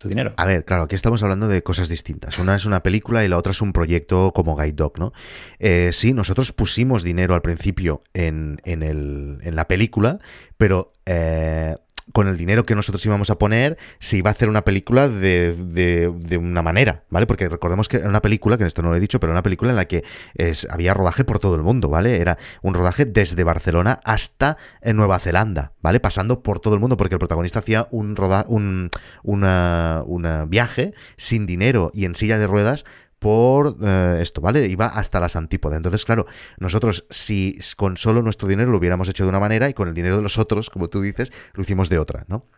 dinero. A ver, claro, aquí estamos hablando de cosas distintas. Una es una película y la otra es un proyecto como Guide Dog, ¿no? Eh, sí, nosotros pusimos dinero al principio en, el, en la película, pero eh, con el dinero que nosotros íbamos a poner, se iba a hacer una película de, de, una manera, ¿vale? Porque recordemos que era una película, que esto no lo he dicho, pero una película en la que es, había rodaje por todo el mundo, ¿vale? Era un rodaje desde Barcelona hasta en Nueva Zelanda, ¿vale? Pasando por todo el mundo, porque el protagonista hacía un, roda, un una, una viaje sin dinero y en silla de ruedas por eh, esto, ¿vale? Iba hasta las antípodas. Entonces, claro, nosotros si con solo nuestro dinero lo hubiéramos hecho de una manera y con el dinero de los otros, como tú dices, lo hicimos de otra, ¿no?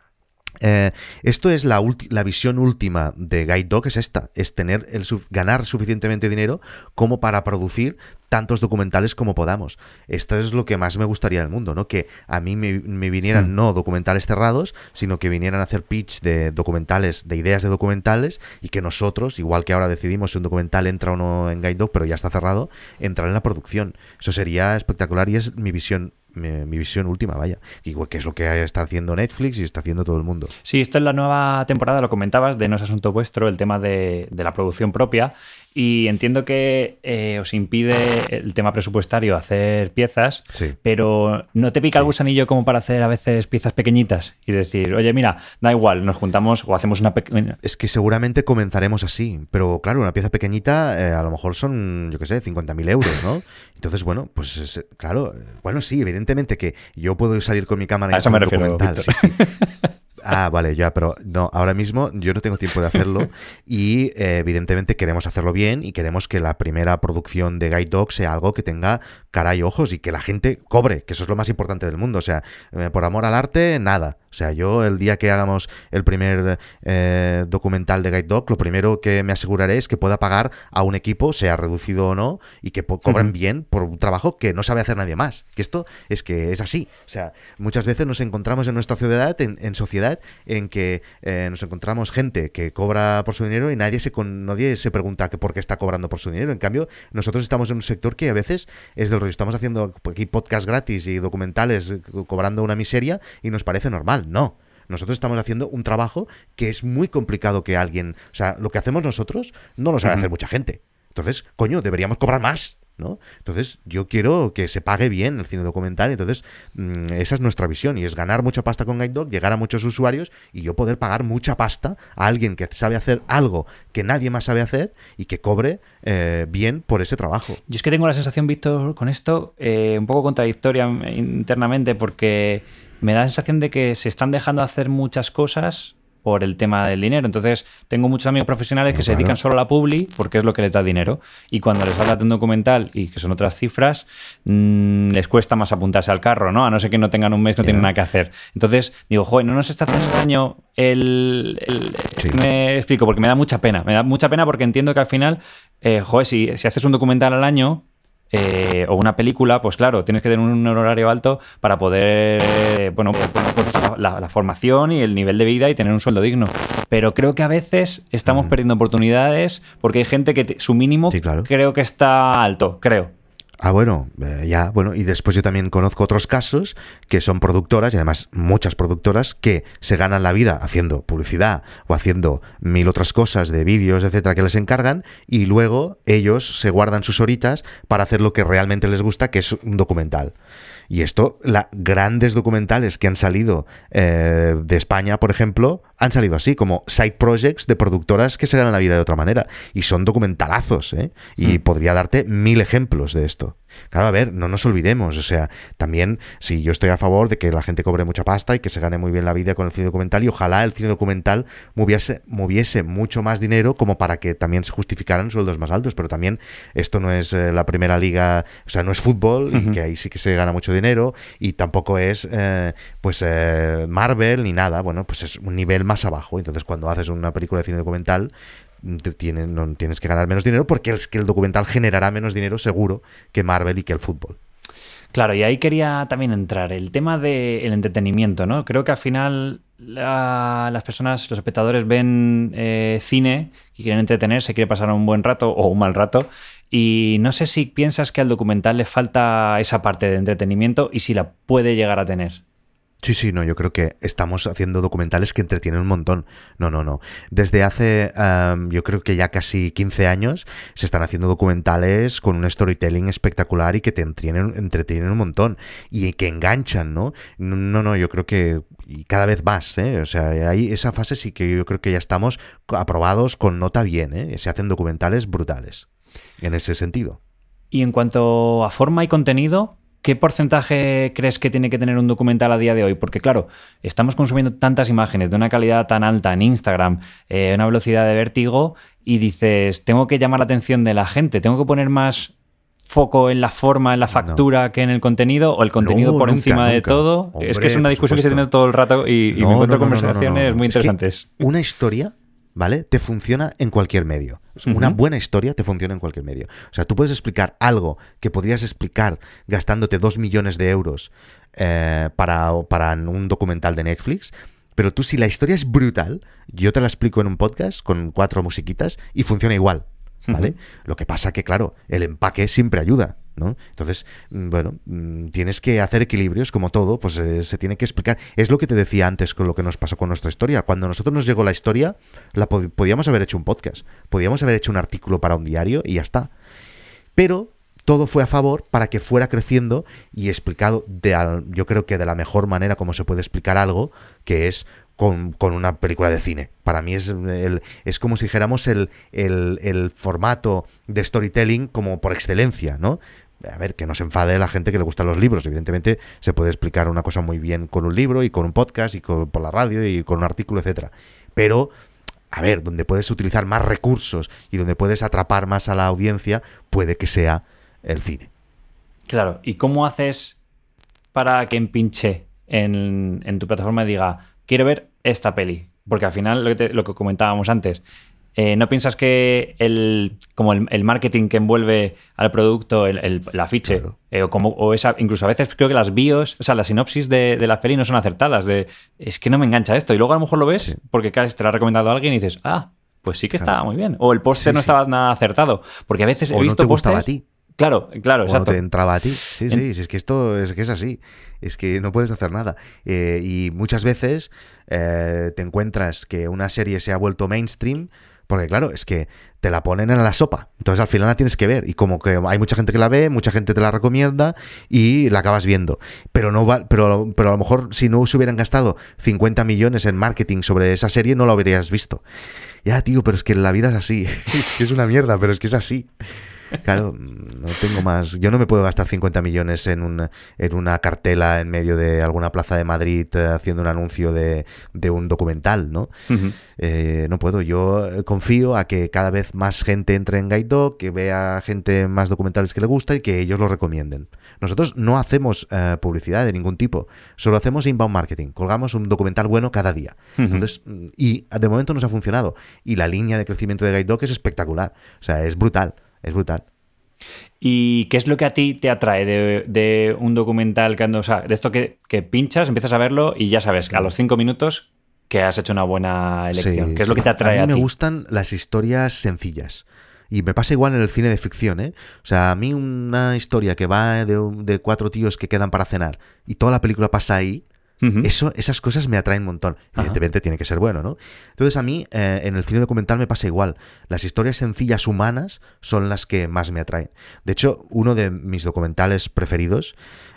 Eh, esto es la, la, visión última de Guide Dog, es esta, es tener el ganar suficientemente dinero como para producir tantos documentales como podamos. Esto es lo que más me gustaría del mundo, ¿no? Que a mí me, vinieran hmm. no documentales cerrados, sino que vinieran a hacer pitch de documentales, de ideas de documentales, y que nosotros, igual que ahora decidimos si un documental entra o no en Guide Dog, pero ya está cerrado, entrar en la producción. Eso sería espectacular y es mi visión mi, visión última, vaya. Igual que es lo que está haciendo Netflix y está haciendo todo el mundo. Sí, esto es la nueva temporada, lo comentabas, de No es Asunto Vuestro, el tema de, de la producción propia. Y entiendo que eh, os impide el tema presupuestario hacer piezas, pero ¿no te pica el gusanillo como para hacer a veces piezas pequeñitas y decir, oye, mira, da igual, nos juntamos o hacemos una pequeña... Es que seguramente comenzaremos así, pero claro, una pieza pequeñita eh, a lo mejor son, yo qué sé, 50.000 euros, ¿no? Entonces, bueno, pues claro, bueno, sí, evidentemente que yo puedo salir con mi cámara a eso me refiero, Ah, vale, ya, pero no, ahora mismo yo no tengo tiempo de hacerlo y eh, evidentemente queremos hacerlo bien y queremos que la primera producción de Guide Dog sea algo que tenga cara y ojos y que la gente cobre, que eso es lo más importante del mundo. O sea, eh, por amor al arte, nada. O sea, yo el día que hagamos el primer eh, documental de Guide Dog, lo primero que me aseguraré es que pueda pagar a un equipo, sea reducido o no, y que cobren bien por un trabajo que no sabe hacer nadie más. Que esto es que es así. O sea, muchas veces nos encontramos en nuestra sociedad, en, sociedad, en que eh, nos encontramos gente que cobra por su dinero y nadie se, nadie se pregunta que por qué está cobrando por su dinero. En cambio, nosotros estamos en un sector que a veces es del rollo. Estamos haciendo aquí podcast gratis y documentales cobrando una miseria y nos parece normal. No. Nosotros estamos haciendo un trabajo que es muy complicado que alguien. O sea, lo que hacemos nosotros no lo sabe hacer mucha gente. Entonces, coño, deberíamos cobrar más. ¿No? Entonces, yo quiero que se pague bien el cine documental. Entonces, mm, esa es nuestra visión y es ganar mucha pasta con Guide Dog, llegar a muchos usuarios y yo poder pagar mucha pasta a alguien que sabe hacer algo que nadie más sabe hacer y que cobre eh, bien por ese trabajo. Yo es que tengo la sensación, Víctor, con esto, eh, un poco contradictoria internamente, porque me da la sensación de que se están dejando hacer muchas cosas por el tema del dinero. Entonces, tengo muchos amigos profesionales que se dedican solo a la publi porque es lo que les da dinero. Y cuando les hablas de un documental y que son otras cifras, mm, les cuesta más apuntarse al carro, ¿no? A no ser que no tengan un mes, no tienen nada que hacer. Entonces, digo, joder, no nos está haciendo daño el. Me explico, porque me da mucha pena. Me da mucha pena porque entiendo que al final, eh, joder, si, si haces un documental al año, eh, o una película, pues claro, tienes que tener un horario alto para poder, bueno, pues, pues la, formación y el nivel de vida y tener un sueldo digno. Pero creo que a veces estamos perdiendo oportunidades porque hay gente que su mínimo creo que está alto, creo. Ah, bueno, eh, ya, bueno, y después yo también conozco otros casos que son productoras, y además muchas productoras, que se ganan la vida haciendo publicidad o haciendo mil otras cosas de vídeos, etcétera, que les encargan, y luego ellos se guardan sus horitas para hacer lo que realmente les gusta, que es un documental. Y esto, la, grandes documentales que han salido eh, de España, por ejemplo, han salido así, como side projects de productoras que se ganan la vida de otra manera. Y son documentalazos, ¿eh? Y hmm. podría darte mil ejemplos de esto. Claro, a ver, no nos olvidemos, o sea, también si yo estoy a favor de que la gente cobre mucha pasta y que se gane muy bien la vida con el cine documental y ojalá el cine documental moviese, moviese mucho más dinero como para que también se justificaran sueldos más altos, pero también esto no es eh, la primera liga, o sea, no es fútbol y que ahí sí que se gana mucho dinero y tampoco es eh, pues Marvel ni nada, bueno, pues es un nivel más abajo. Entonces, cuando haces una película de cine documental, no, tienes que ganar menos dinero porque es que el documental generará menos dinero seguro que Marvel y que el fútbol. Claro, y ahí quería también entrar el tema del entretenimiento, ¿no? Creo que al final las personas, los espectadores ven eh, cine y quieren entretenerse, quieren pasar un buen rato o un mal rato. Y no sé si piensas que al documental le falta esa parte de entretenimiento y si la puede llegar a tener. Sí, sí, no, yo creo que estamos haciendo documentales que entretienen un montón. No, no, no. Desde hace, yo creo que ya casi 15 años, se están haciendo documentales con un storytelling espectacular y que te entretienen, entretienen un montón y que enganchan, ¿no? No, no, yo creo que y cada vez más, ¿eh? O sea, ahí esa fase sí que yo creo que ya estamos aprobados con nota bien, ¿eh? Se hacen documentales brutales en ese sentido. Y en cuanto a forma y contenido, ¿Qué porcentaje crees que tiene que tener un documental a día de hoy? Porque claro, estamos consumiendo tantas imágenes de una calidad tan alta en Instagram, eh, una velocidad de vértigo, y dices, tengo que llamar la atención de la gente, tengo que poner más foco en la forma, en la factura que en el contenido, o el contenido por encima de todo. es que es una discusión que se tiene todo el rato y, me encuentro conversaciones muy interesantes. una historia ¿vale? Te funciona en cualquier medio. Una buena historia te funciona en cualquier medio. O sea, tú puedes explicar algo que podrías explicar gastándote dos millones de euros eh, para, para un documental de Netflix. Pero tú, si la historia es brutal, yo te la explico en un podcast con cuatro musiquitas y funciona igual. ¿Vale? Lo que pasa que, claro, el empaque siempre ayuda. ¿No? Entonces, mm, bueno, mm, tienes que hacer equilibrios, como todo, pues eh, se tiene que explicar. Es lo que te decía antes con lo que nos pasó con nuestra historia. Cuando a nosotros nos llegó la historia, la podíamos haber hecho un podcast, podíamos haber hecho un artículo para un diario y ya está. Pero todo fue a favor para que fuera creciendo y explicado de, yo creo que de la mejor manera como se puede explicar algo, que es con, una película de cine. Para mí es, el, es como si dijéramos el, el, formato de storytelling como por excelencia, ¿no? A ver, que no se enfade la gente que le gustan los libros. Evidentemente se puede explicar una cosa muy bien con un libro y con un podcast y con, por la radio y con un artículo, etcétera. Pero a ver, donde puedes utilizar más recursos y donde puedes atrapar más a la audiencia, puede que sea el cine. Claro, ¿y cómo haces para que pinche en, en tu plataforma diga, quiero ver esta peli? Porque al final, lo que comentábamos antes, eh, ¿no piensas que el, como el, marketing que envuelve al producto, el, el, afiche, eh, o, como, o esa, incluso a veces creo que las bios, o sea, las sinopsis de, de las peli no son acertadas, de es que no me engancha esto, y luego a lo mejor lo ves porque te lo ha recomendado alguien y dices, ah, pues sí que estaba muy bien, o el póster no estaba nada acertado, porque a veces he visto no te gustaba a ti. Claro, claro, exacto. te entraba a ti. Sí, sí, es que esto es que es así. Es que no puedes hacer nada. Eh, y muchas veces te encuentras que una serie se ha vuelto mainstream porque claro, es que te la ponen en la sopa. Entonces al final la tienes que ver. Y como que hay mucha gente que la ve, mucha gente te la recomienda y la acabas viendo. Pero no va, pero, pero a lo mejor si no se hubieran gastado 50 millones en marketing sobre esa serie, no la habrías visto. Ya, tío, pero es que la vida es así. es que es una mierda, pero es que es así. Claro, no tengo más. Yo no me puedo gastar 50 millones en, un, en una cartela en medio de alguna plaza de Madrid eh, haciendo un anuncio de, un documental, ¿no? Eh, no puedo. Yo eh, confío a que cada vez más gente entre en Guide Dog, que vea gente más documentales que le gusta y que ellos lo recomienden. Nosotros no hacemos publicidad de ningún tipo, solo hacemos inbound marketing. Colgamos un documental bueno cada día. Entonces, y de momento nos ha funcionado. Y la línea de crecimiento de Guide Dog es espectacular. O sea, es brutal es brutal. ¿Y qué es lo que a ti te atrae de, un documental que ando, o sea, de esto que, pinchas, empiezas a verlo y ya sabes, a los cinco minutos que has hecho una buena elección? ¿Qué es lo que te atrae a mí me gustan las historias sencillas. Y me pasa igual en el cine de ficción, ¿eh? O sea, a mí una historia que va de, de cuatro tíos que quedan para cenar y toda la película pasa ahí, eso, esas cosas me atraen un montón. Evidentemente tiene que ser bueno, ¿no? Entonces a mí eh, en el cine documental me pasa igual. Las historias sencillas humanas son las que más me atraen. De hecho, uno de mis documentales preferidos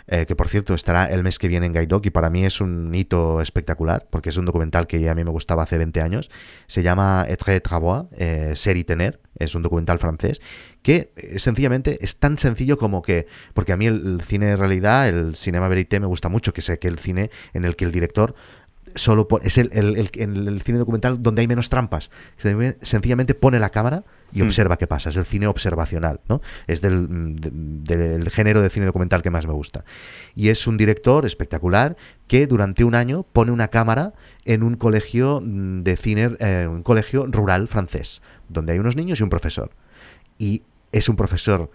eh, que por cierto estará el mes que viene en Guide y para mí es un hito espectacular, porque es un documental que a mí me gustaba hace 20 años. Se llama Etre Travaux, eh, Ser y Tener, es un documental francés, que eh, sencillamente es tan sencillo como que, porque a mí el, cine de realidad, el cinema verité me gusta mucho, que sé que el cine en el que el director solo es el, el, cine documental donde hay menos trampas. Sencillamente pone la cámara y hmm. observa qué pasa. Es el cine observacional, ¿no? Es del, del, género de cine documental que más me gusta. Y es un director espectacular que durante un año pone una cámara en un colegio de cine, eh, un colegio rural francés, donde hay unos niños y un profesor. Y es un profesor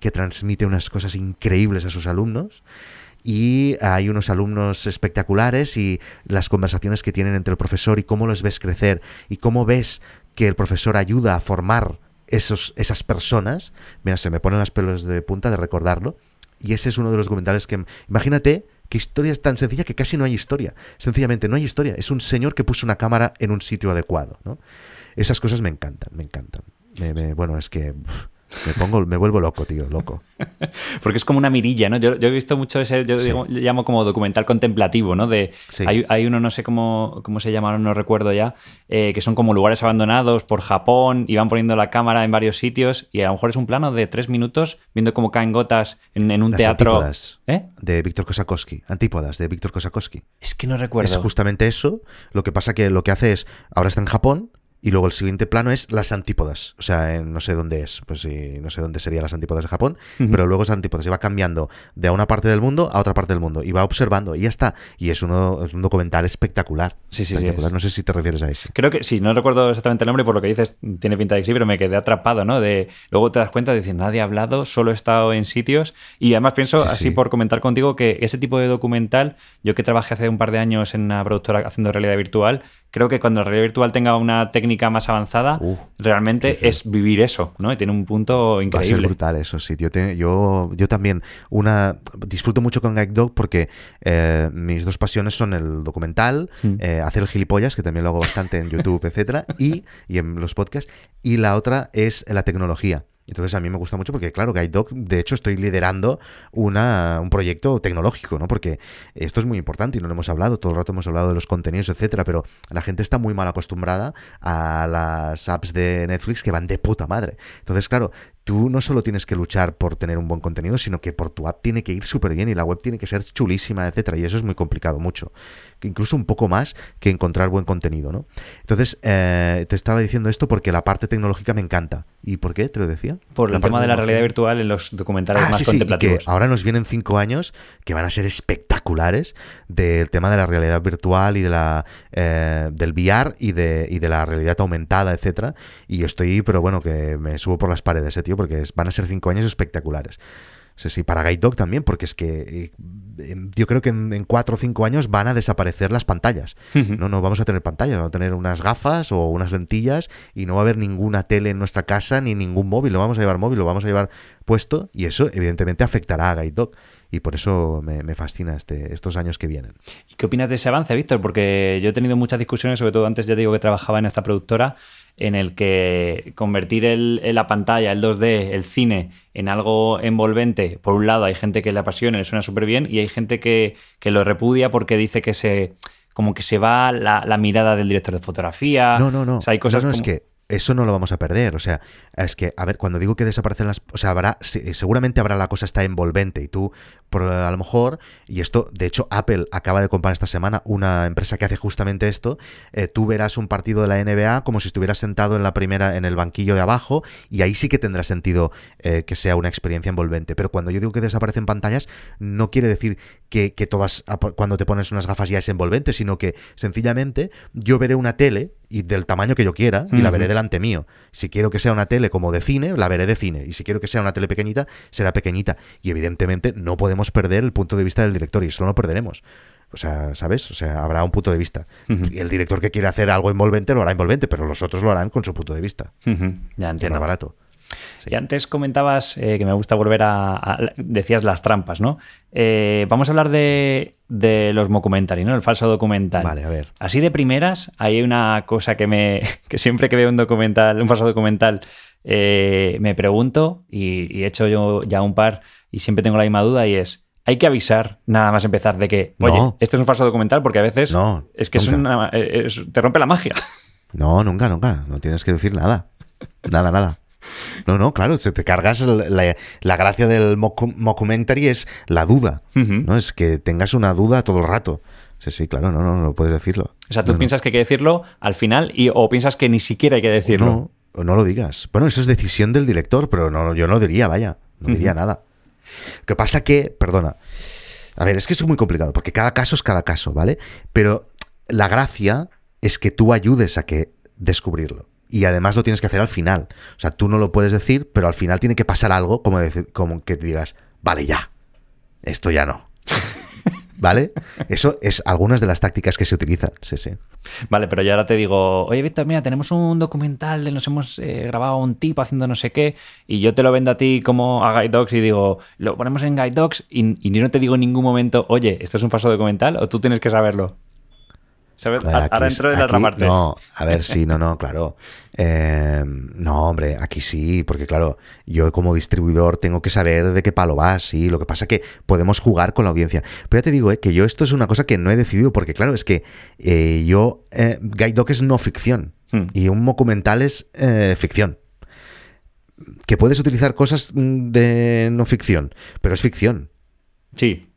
que transmite unas cosas increíbles a sus alumnos y hay unos alumnos espectaculares y las conversaciones que tienen entre el profesor y cómo los ves crecer y cómo ves que el profesor ayuda a formar esos, esas personas. Mira, se me ponen las pelos de punta de recordarlo. Y ese es uno de los documentales que... Imagínate que historia es tan sencilla que casi no hay historia. Sencillamente no hay historia. Es un señor que puso una cámara en un sitio adecuado. ¿no? Esas cosas me encantan, me encantan. bueno, es que... Me pongo, me vuelvo loco, tío, loco. Porque es como una mirilla, ¿no? Yo, he visto mucho ese, yo llamo como documental contemplativo, ¿no? De, hay, uno, no sé cómo, cómo se llamaron, no recuerdo ya, eh, que son como lugares abandonados por Japón y van poniendo la cámara en varios sitios y a lo mejor es un plano de tres minutos viendo cómo caen gotas en, un teatro. Antípodas ¿Eh? De Víctor Kosakowski. Antípodas de Víctor Kosakowski. Es que no recuerdo. Es justamente eso. Lo que pasa que lo que hace es, ahora está en Japón, y luego el siguiente plano es las antípodas. O sea, no sé dónde es, pues sí, no sé dónde serían las antípodas de Japón, pero luego es antípodas. Y va cambiando de una parte del mundo a otra parte del mundo. Y va observando y ya está. Y es, uno, es un documental espectacular. Sí, sí, espectacular. no sé si te refieres a ese. Creo que sí, no recuerdo exactamente el nombre, por lo que dices, tiene pinta de que sí, pero me quedé atrapado, ¿no? De, luego te das cuenta de decir, nadie ha hablado, solo he estado en sitios. Y además pienso, así por comentar contigo, que ese tipo de documental, yo que trabajé hace un par de años en una productora haciendo realidad virtual, creo que cuando la realidad virtual tenga una técnica técnica más avanzada, Uh, realmente sí, sí. es vivir eso, ¿no? Y tiene un punto Va a ser increíble. brutal eso, sí. Yo, te- yo, yo también una disfruto mucho con Guide Dog porque eh, mis dos pasiones son el documental, Mm. eh, hacer el gilipollas, que también lo hago bastante en YouTube, etcétera, y, y en los podcasts, y la otra es la tecnología. Entonces a mí me gusta mucho porque, claro, Guide Dog, de hecho, estoy liderando una, un proyecto tecnológico, ¿no? Porque esto es muy importante y no lo hemos hablado, todo el rato hemos hablado de los contenidos, etcétera, pero la gente está muy mal acostumbrada a las apps de Netflix que van de puta madre. Entonces, claro, tú no solo tienes que luchar por tener un buen contenido, sino que por tu app tiene que ir súper bien y la web tiene que ser chulísima, etcétera. Y eso es muy complicado, mucho. Incluso un poco más que encontrar buen contenido, ¿no? Entonces, eh, te estaba diciendo esto porque la parte tecnológica me encanta. ¿Y por qué? Te lo decía. Por el La tema de la realidad virtual en los documentales Ah, más sí, sí, que contemplativos. ahora nos vienen cinco años que van a ser espectaculares del tema de la realidad virtual y de la eh, del VR y de, y de la realidad aumentada, etcétera. Y yo estoy, pero bueno, que me subo por las paredes, eh, tío, porque es- van a ser cinco años espectaculares. Sí, sí, para Guide Dog también, porque es que eh, yo creo que en, en cuatro o cinco años van a desaparecer las pantallas. No, no vamos a tener pantallas, vamos a tener unas gafas o unas lentillas y no va a haber ninguna tele en nuestra casa ni ningún móvil. Lo vamos a llevar móvil, lo vamos a llevar puesto y eso evidentemente afectará a Guide Dog. Y por eso me, me fascina este, estos años que vienen. ¿Y qué opinas de ese avance, Víctor? Porque yo he tenido muchas discusiones, sobre todo antes ya digo que trabajaba en esta productora, en el que convertir el, la pantalla, el 2D, el cine, en algo envolvente, por un lado hay gente que le apasiona, le suena súper bien, y hay gente que, que lo repudia porque dice que se como que se va la, la mirada del director de fotografía. No, no, no. O sea, hay cosas no, no, es que eso no lo vamos a perder. O sea, es que, a ver, cuando digo que desaparecen las. O sea, habrá. se- Seguramente habrá la cosa está envolvente y tú, a lo mejor, y esto, de hecho, Apple acaba de comprar esta semana una empresa que hace justamente esto. eh, tú verás un partido de la NBA como si estuvieras sentado en la primera, en el banquillo de abajo, y ahí sí que tendrá sentido eh, que sea una experiencia envolvente. Pero cuando yo digo que desaparecen pantallas, no quiere decir que, que todas, cuando te pones unas gafas ya es envolvente, sino que sencillamente yo veré una tele y del tamaño que yo quiera y la veré delante mío. Si quiero que sea una tele como de cine, la veré de cine. Y si quiero que sea una tele pequeñita, será pequeñita. Y evidentemente no podemos perder el punto de vista del director y eso no perderemos. O sea, ¿sabes? O sea, habrá un punto de vista. El director que quiere hacer algo envolvente lo hará envolvente, pero los otros lo harán con su punto de vista. Ya entiendo. más barato. Sí. Y antes comentabas eh, que me gusta volver a, a- Decías las trampas, ¿no? Eh, vamos a hablar de, de los mockumentary, ¿no? El falso documental. Vale, a ver. Así de primeras, hay una cosa que me. que siempre que veo un documental, un falso documental, eh, me pregunto, y, y he hecho yo ya un par, y siempre tengo la misma duda, y es. Hay que avisar nada más empezar de que, oye, No. esto es un falso documental porque a veces No, es que es una- es- te rompe la magia. No, nunca, nunca. No tienes que decir nada. Nada, nada. No, no, claro, se te cargas la, la gracia del mockumentary es la duda. ¿no? Es que tengas una duda todo el rato. Sí, sí, claro, no, no, no puedes decirlo. O sea, tú No, no. piensas que hay que decirlo al final y, o piensas que ni siquiera hay que decirlo. No, no lo digas. Bueno, eso es decisión del director, pero no, yo no diría, vaya, no diría nada. Lo que pasa que, perdona, a ver, es que es muy complicado, porque cada caso es cada caso, ¿vale? Pero la gracia es que tú ayudes a que descubrirlo. Y además lo tienes que hacer al final. O sea, tú no lo puedes decir, pero al final tiene que pasar algo como, decir, como que te digas, vale, ya, esto ya no. ¿Vale? Eso es algunas de las tácticas que se utilizan. Sí, sí. Vale, pero yo ahora te digo, oye, Víctor, mira, tenemos un documental de nos hemos eh, grabado un tipo haciendo no sé qué, y yo te lo vendo a ti como a Guide Dogs y digo, lo ponemos en Guide Dogs y, y yo no te digo en ningún momento, oye, esto es un falso documental, o tú tienes que saberlo. Ahora entro en la otra parte. No, a ver, sí, no, no, claro. Eh, no, hombre, aquí sí, porque claro, yo como distribuidor tengo que saber de qué palo vas, sí. Lo que pasa es que podemos jugar con la audiencia. Pero ya te digo, eh, que yo esto es una cosa que no he decidido, porque claro, es que eh, yo, eh, Guide Dog es no ficción Hmm. y un documental es eh, ficción. Que puedes utilizar cosas mm, de no ficción, pero es ficción. Sí.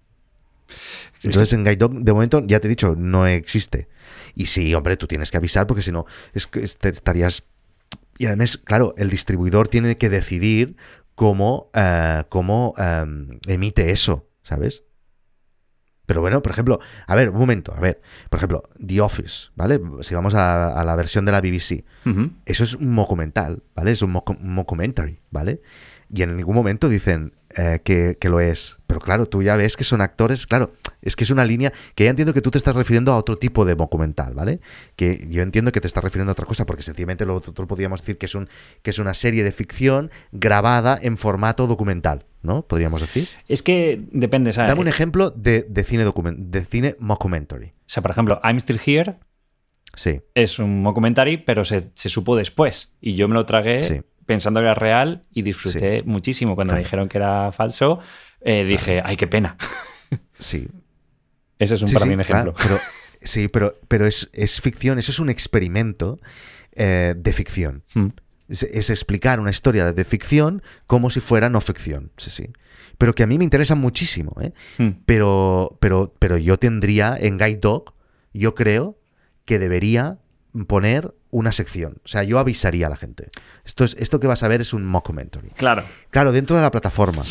Entonces en Guide Dog, de momento, ya te he dicho, no existe. Y sí, hombre, tú tienes que avisar porque si no, es que estarías... Y además, claro, el distribuidor tiene que decidir cómo, eh, cómo eh, emite eso, ¿sabes? Pero bueno, por ejemplo, a ver, un momento, a ver, por ejemplo, The Office, ¿vale? Si vamos a, a la versión de la BBC, eso es un documental, ¿vale? Es un moco- un mockumentary, ¿vale? Y en ningún momento dicen eh, que, que lo es. Pero claro, tú ya ves que son actores, claro, Es que es una línea que ya entiendo que tú te estás refiriendo a otro tipo de documental, ¿vale? Que yo entiendo que te estás refiriendo a otra cosa, porque sencillamente lo otro podríamos decir que es, un, que es una serie de ficción grabada en formato documental, ¿no? Podríamos decir. Es que depende, ¿sabes? Dame un ejemplo de, cine, document, de cine mockumentary. O sea, por ejemplo, I'm Still Here Sí. Es un mockumentary, pero se, supo después. Y yo me lo tragué pensando que era real y disfruté muchísimo. Cuando me dijeron que era falso, eh, dije, ay, qué pena. Sí. Ese es un, para mí un ejemplo. pero, sí, pero, pero es, ficción, eso es un experimento eh, de ficción. Hmm. Es, explicar una historia de ficción como si fuera no ficción. Sí, sí. Pero que a mí me interesa muchísimo. ¿eh? Hmm. Pero, pero, pero yo tendría en Guide Dog, yo creo que debería poner una sección. O sea, yo avisaría a la gente. Esto, es, esto que vas a ver es un mockumentary. Claro. Claro, dentro de la plataforma.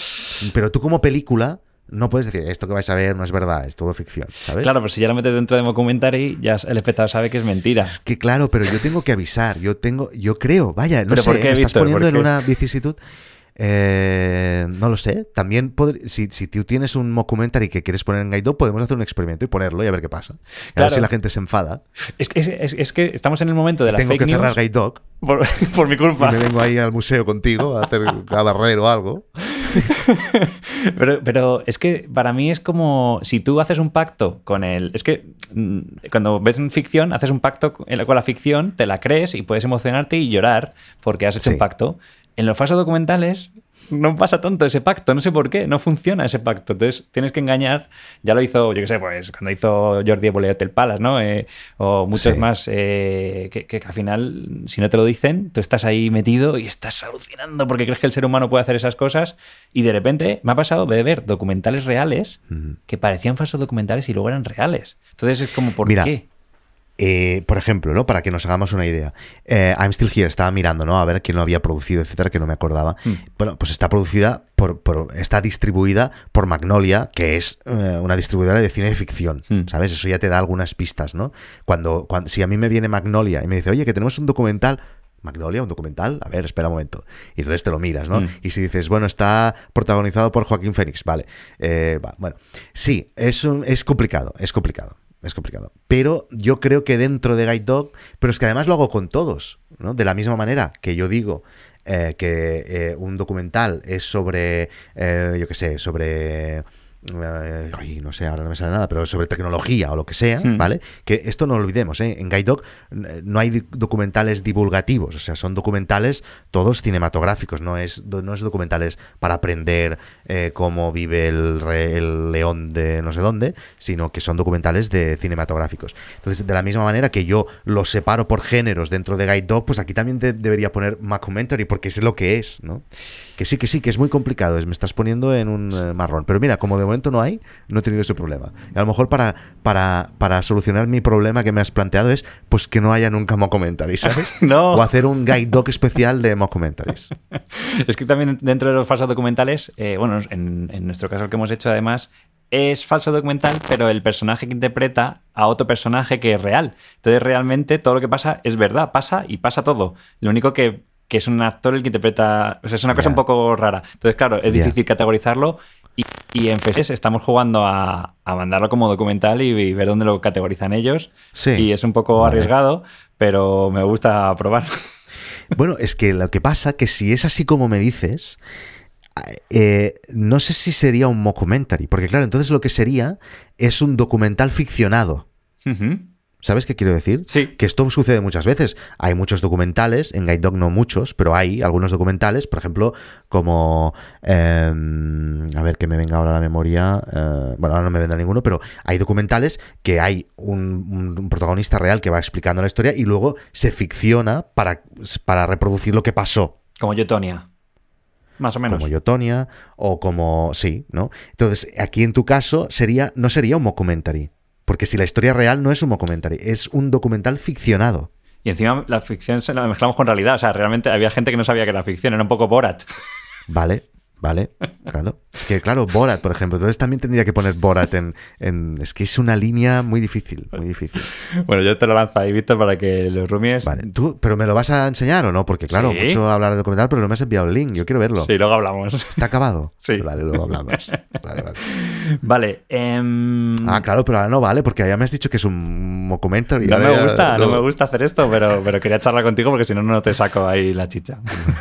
Pero tú como película no puedes decir, esto que vais a ver no es verdad, es todo ficción, ¿sabes? Claro, pero si ya lo metes dentro de mockumentary, ya el espectador sabe que es mentira. Es que claro, pero yo tengo que avisar, yo tengo, yo creo, vaya, no sé, me estás poniendo en una vicisitud. Eh, no lo sé. También, si, si, tú tienes un mockumentary que quieres poner en Guide podemos hacer un experimento y ponerlo y a ver qué pasa. A ver si la gente se enfada. Es que, es, que estamos en el momento de la Tengo que cerrar Guide Dog. Por, mi culpa. Y me vengo ahí al museo contigo a hacer a barrer o algo. pero, pero es que para mí es como si tú haces un pacto con el. Es que mm, cuando ves en ficción, haces un pacto con la ficción, te la crees y puedes emocionarte y llorar porque has hecho un pacto. En los falsos documentales no pasa tanto ese pacto, no sé por qué, no funciona ese pacto. Entonces tienes que engañar. Ya lo hizo, yo qué sé, pues cuando hizo Jordi Evole Hotel Palace, ¿no? Eh, o muchos más eh, que, al final, si no te lo dicen, tú estás ahí metido y estás alucinando porque crees que el ser humano puede hacer esas cosas. Y de repente me ha pasado de ver documentales reales que parecían falsos documentales y luego eran reales. Entonces es como, ¿por qué? Eh, por ejemplo, ¿no? Para que nos hagamos una idea. Eh, I'm Still Here, estaba mirando, ¿no? A ver quién lo había producido, etcétera, que no me acordaba. Hmm. Bueno, pues está producida por, está distribuida por Magnolia, que es eh, una distribuidora de cine de ficción, hmm. ¿sabes? Eso ya te da algunas pistas, ¿no? Cuando, cuando, si a mí me viene Magnolia y me dice, oye, que tenemos un documental, Magnolia, un documental, a ver, espera un momento. Y entonces te lo miras, ¿no? Hmm. Y si dices, bueno, está protagonizado por Joaquín Fénix, vale. bueno, sí, es, es complicado, es complicado es complicado. Pero yo creo que dentro de Guide Dog, pero es que además lo hago con todos, ¿no? De la misma manera que yo digo eh, que eh, un documental es sobre, eh, yo qué sé, sobre eh, ay, no sé, ahora no me sale nada, pero sobre tecnología o lo que sea, hmm. ¿vale? Que esto no lo olvidemos, ¿eh? En Guide Dog no hay documentales divulgativos, o sea, son documentales todos cinematográficos, no es, no es documentales para aprender eh, cómo vive el, el, león de no sé dónde, sino que son documentales de cinematográficos. Entonces, de la misma manera que yo los separo por géneros dentro de Guide Dog, pues aquí también te debería poner Mockumentary, porque es lo que es, ¿no? Que sí, que sí, que es muy complicado, me estás poniendo en un eh, marrón. Pero mira, como de momento no hay, no he tenido ese problema. a lo mejor para, para, para solucionar mi problema que me has planteado es pues que no haya nunca mockumentaries, ¿sabes? no. O hacer un guide doc especial de mockumentaries. es que también dentro de los falsos documentales, eh, bueno, en, en nuestro caso el que hemos hecho además es falso documental, pero el personaje que interpreta a otro personaje que es real. Entonces realmente todo lo que pasa es verdad, pasa y pasa todo. Lo único que que es un actor el que interpreta. O sea, es una cosa un poco rara. Entonces, claro, es difícil categorizarlo. Y, en FES estamos jugando a, mandarlo como documental y, ver dónde lo categorizan ellos. Sí. Y es un poco arriesgado, pero me gusta probar. Bueno, es que lo que pasa que si es así como me dices, eh, no sé si sería un mockumentary, porque claro, entonces lo que sería es un documental ficcionado. ¿Sabes qué quiero decir? Sí. Que esto sucede muchas veces. Hay muchos documentales, en Guide Dog no muchos, pero hay algunos documentales, por ejemplo, como. Em, a ver que me venga ahora a la memoria. Eh, bueno, ahora no me vendrá ninguno, pero hay documentales que hay un, protagonista real que va explicando la historia y luego se ficciona para, para reproducir lo que pasó. Como Yotonia. Más o menos. Como Yotonia o como. Sí, ¿no? Entonces, aquí en tu caso sería no sería un mockumentary. Porque si la historia real no es un documental, es un documental ficcionado. Y encima la ficción se la mezclamos con realidad. O sea, realmente había gente que no sabía que era ficción, era un poco Borat. Vale, ¿Vale? Claro. Es que, claro, Borat, por ejemplo. Entonces también tendría que poner Borat en, en- Es que es una línea muy difícil, muy difícil. Bueno, yo te lo lanzo ahí, Víctor, para que los rumies... Vale. ¿Tú, ¿Pero me lo vas a enseñar o no? Porque, claro, Sí. mucho hablar del documental, pero no me has enviado el link. Yo quiero verlo. Sí, luego hablamos. ¿Está acabado? Sí. Vale, luego hablamos. Vale, vale. Vale. em, Ah, claro, pero ahora no vale, porque ya me has dicho que es un documentary. No me gusta, no me gusta hacer esto, pero, pero quería charlar contigo porque si no, no te saco ahí la chicha.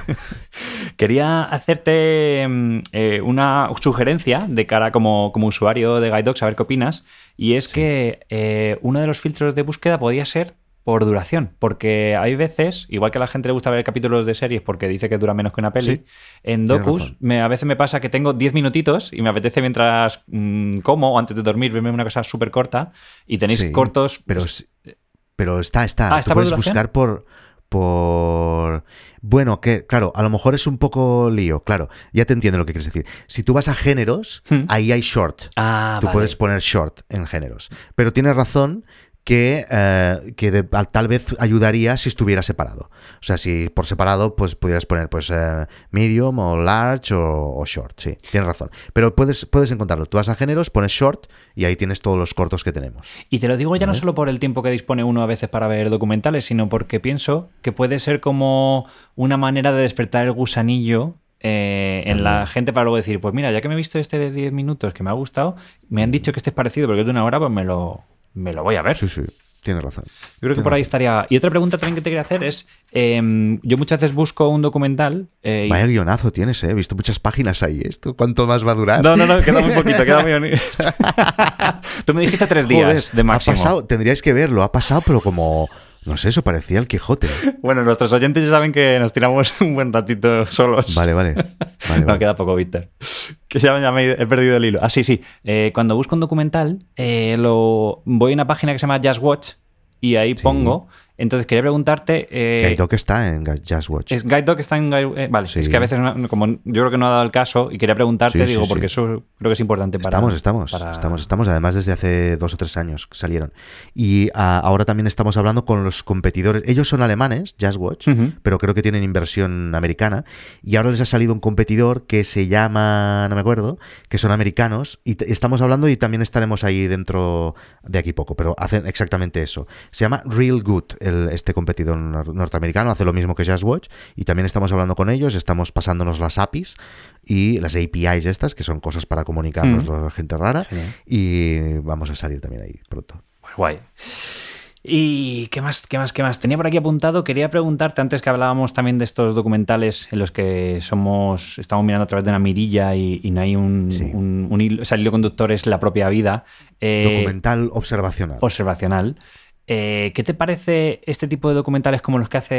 quería hacerte mm, eh, una sugerencia de cara como, como usuario de Guide Dogs, a ver qué opinas. Y es que eh, uno de los filtros de búsqueda podría ser por duración, porque hay veces, igual que a la gente le gusta ver capítulos de series porque dice que dura menos que una peli, Sí, en docus me, a veces me pasa que tengo 10 minutitos y me apetece mientras mm, como o antes de dormir verme una cosa súper corta y tenéis Sí, cortos Pero, pues, pero está, está. Ah, Tú ¿está por puedes duración? buscar por. Por. Bueno, que, claro, a lo mejor es un poco lío, claro. Ya te entiendo lo que quieres decir. Si tú vas a géneros, Hmm. ahí hay short. Ah, Tú vale. puedes poner short en géneros. Pero tienes razón que, eh, que de- tal vez ayudaría si estuviera separado. O sea, si por separado, pues pudieras poner pues eh, medium o large o, o short. Sí, tienes razón. Pero puedes, puedes encontrarlo. Tú vas a géneros, pones short y ahí tienes todos los cortos que tenemos. Y te lo digo ya no solo por el tiempo que dispone uno a veces para ver documentales, sino porque pienso que puede ser como una manera de despertar el gusanillo eh, en la gente para luego decir, pues mira, ya que me he visto este de 10 minutos que me ha gustado, me han dicho que este es parecido porque es de una hora, pues me lo, me lo voy a ver. Sí, sí, tienes razón. Yo creo que por ahí estaría. Y otra pregunta también que te quería hacer es: em, yo muchas veces busco un documental. eh, Vaya guionazo tienes, ¿eh? He visto muchas páginas ahí. ¿Esto cuánto más va a durar? No, no, no, queda muy poquito, queda muy bonito. Tú me dijiste tres días Joder, de máximo. Ha pasado, tendríais que verlo, ha pasado, pero como. No sé, eso parecía el Quijote. Bueno, nuestros oyentes ya saben que nos tiramos un buen ratito solos. Vale, vale. vale, no, queda poco, Víctor. Que ya, ya me he he perdido el hilo. Ah, sí, sí. Eh, cuando busco un documental, eh, lo, voy a una página que se llama Just Watch y ahí pongo. Entonces quería preguntarte. eh, Guide Dog está en Just Watch. es Guide Dog está en eh, vale, Sí. es que a veces, no- como yo creo que no ha dado el caso y quería preguntarte, Sí, sí, digo, porque eso creo que es importante para. Estamos, estamos, para- estamos, estamos. Además, desde hace dos o tres años salieron. Y ah, ahora también estamos hablando con los competidores. Ellos son alemanes, Just Watch, pero creo que tienen inversión americana. Y ahora les ha salido un competidor que se llama, no me acuerdo, que son americanos. Y estamos hablando y también estaremos ahí dentro de aquí poco, pero hacen exactamente eso. Se llama Real Good, el, este competidor nor- norteamericano, hace lo mismo que Just Watch. Y también estamos hablando con ellos, estamos pasándonos las APIs y las APIs estas, que son cosas para comunicarnos Mm. la gente rara. Y vamos a salir también ahí pronto. Pues guay. ¿Y qué más, qué más, qué más? Tenía por aquí apuntado, quería preguntarte antes que hablábamos también de estos documentales en los que somos, estamos mirando a través de una mirilla y, y no hay un, Sí. un, un hilo, o sea, el hilo conductor es la propia vida. eh, Documental observacional. observacional. Eh, ¿Qué te parece este tipo de documentales como los que hace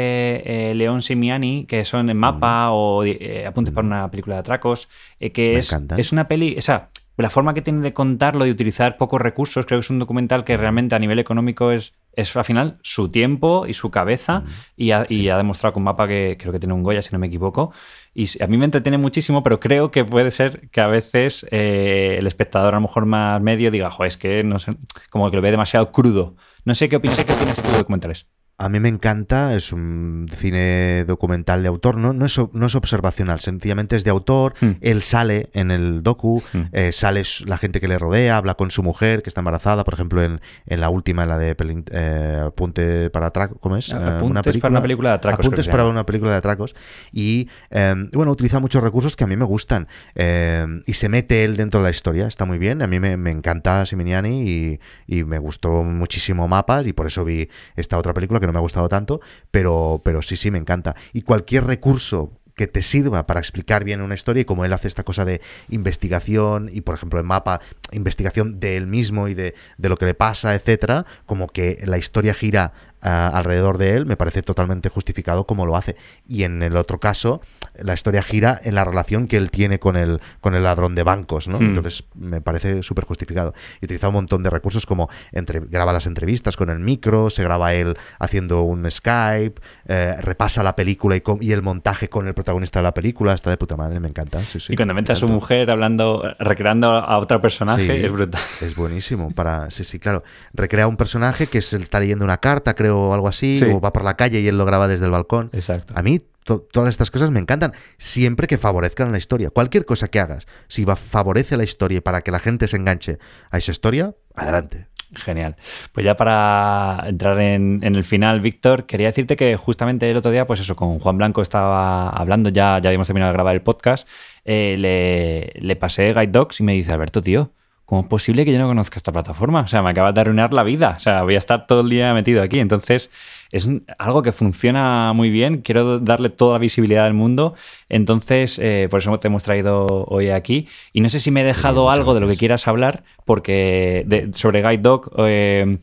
eh, León Simiani, que son en mapa o eh, apuntes para una película de atracos? eh, que Me es, encantan. es una peli, o sea, la forma que tiene de contarlo, de utilizar pocos recursos, creo que es un documental que realmente a nivel económico es, es al final su tiempo y su cabeza y, ha, y ha demostrado con mapa que creo que tiene un Goya, si no me equivoco. Y a mí me entretiene muchísimo, pero creo que puede ser que a veces eh, el espectador a lo mejor más medio diga, jo, es que no sé, como que lo ve demasiado crudo. No sé qué opinas, qué opinas tú de documentales. A mí me encanta, es un cine documental de autor, no, no, es, no es observacional, sencillamente es de autor, Hmm. él sale en el docu, Hmm. eh, sale la gente que le rodea, habla con su mujer que está embarazada, por ejemplo, en, en la última, en la de Pelin- eh, Apunte para Atracos, ¿cómo es? Eh, Apuntes para una película de atracos, Apuntes para una película de atracos. Y eh, bueno, utiliza muchos recursos que a mí me gustan. eh, y se mete él dentro de la historia, está muy bien. A mí me, me encanta Siminiani y, y me gustó muchísimo Mapas y por eso vi esta otra película que no me ha gustado tanto, pero, pero sí, sí, me encanta. Y cualquier recurso que te sirva para explicar bien una historia y como él hace esta cosa de investigación y por ejemplo en mapa investigación de él mismo y de, de lo que le pasa, etcétera, como que la historia gira alrededor de él, me parece totalmente justificado como lo hace. Y en el otro caso, la historia gira en la relación que él tiene con el, con el ladrón de bancos, ¿no? Hmm. Entonces me parece súper justificado. Y utiliza un montón de recursos como entre, graba las entrevistas con el micro, se graba él haciendo un Skype, eh, repasa la película y, y el montaje con el protagonista de la película, está de puta madre, me encanta. Sí, sí, y cuando me mete a su mujer hablando, recreando a otro personaje, Sí. es brutal. Es buenísimo para sí sí claro recrea un personaje que se está leyendo una carta creo o algo así Sí. o va por la calle y él lo graba desde el balcón Exacto. a mí todas estas cosas me encantan, siempre que favorezcan la historia. Cualquier cosa que hagas, si va, favorece la historia y para que la gente se enganche a esa historia, adelante. Genial. Pues ya para entrar en, el final, Víctor, quería decirte que justamente el otro día, pues eso, con Juan Blanco estaba hablando, ya, ya habíamos terminado de grabar el podcast, eh, le, le pasé Guide Dogs y me dice, Alberto, tío, ¿cómo es posible que yo no conozca esta plataforma? O sea, me acabas de arruinar la vida. O sea, voy a estar todo el día metido aquí. Entonces, es algo que funciona muy bien. Quiero darle toda la visibilidad del mundo. Entonces, eh, por eso te hemos traído hoy aquí. Y no sé si me he dejado algo de lo que quieras hablar, porque sobre Guide Dog, eh,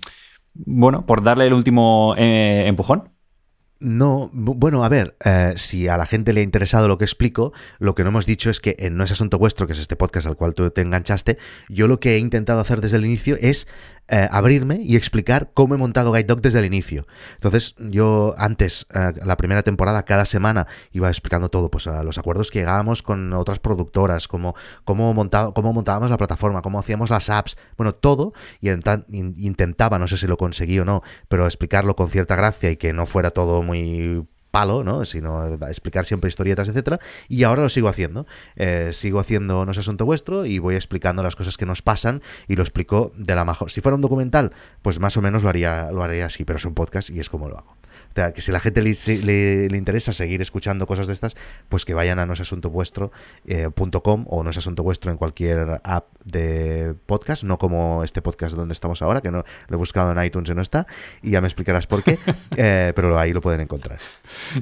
bueno, por darle el último eh, empujón. No, bueno, a ver, eh, si a la gente le ha interesado lo que explico, lo que no hemos dicho es que en No es Asunto Vuestro, que es este podcast al cual tú te enganchaste, yo lo que he intentado hacer desde el inicio es eh, abrirme y explicar cómo he montado Guide Dog desde el inicio. Entonces, yo antes, eh, la primera temporada, cada semana iba explicando todo, pues los acuerdos que llegábamos con otras productoras, cómo, cómo, cómo montábamos la plataforma, cómo hacíamos las apps, bueno, todo, y intentaba, no sé si lo conseguí o no, pero explicarlo con cierta gracia y que no fuera todo muy palo, ¿no? Sino explicar siempre historietas, etcétera. Y ahora lo sigo haciendo. Eh, sigo haciendo No es asunto vuestro y voy explicando las cosas que nos pasan y lo explico de la mejor. Si fuera un documental, pues más o menos lo haría, lo haría así, pero es un podcast y es como lo hago. O sea, que si la gente le, interesa seguir escuchando cosas de estas, pues que vayan a noesasuntovuestro.com eh, o no es asunto vuestro en cualquier app de podcast, no como este podcast donde estamos ahora, que no lo he buscado en iTunes y no está, y ya me explicarás por qué, eh, pero ahí lo pueden encontrar.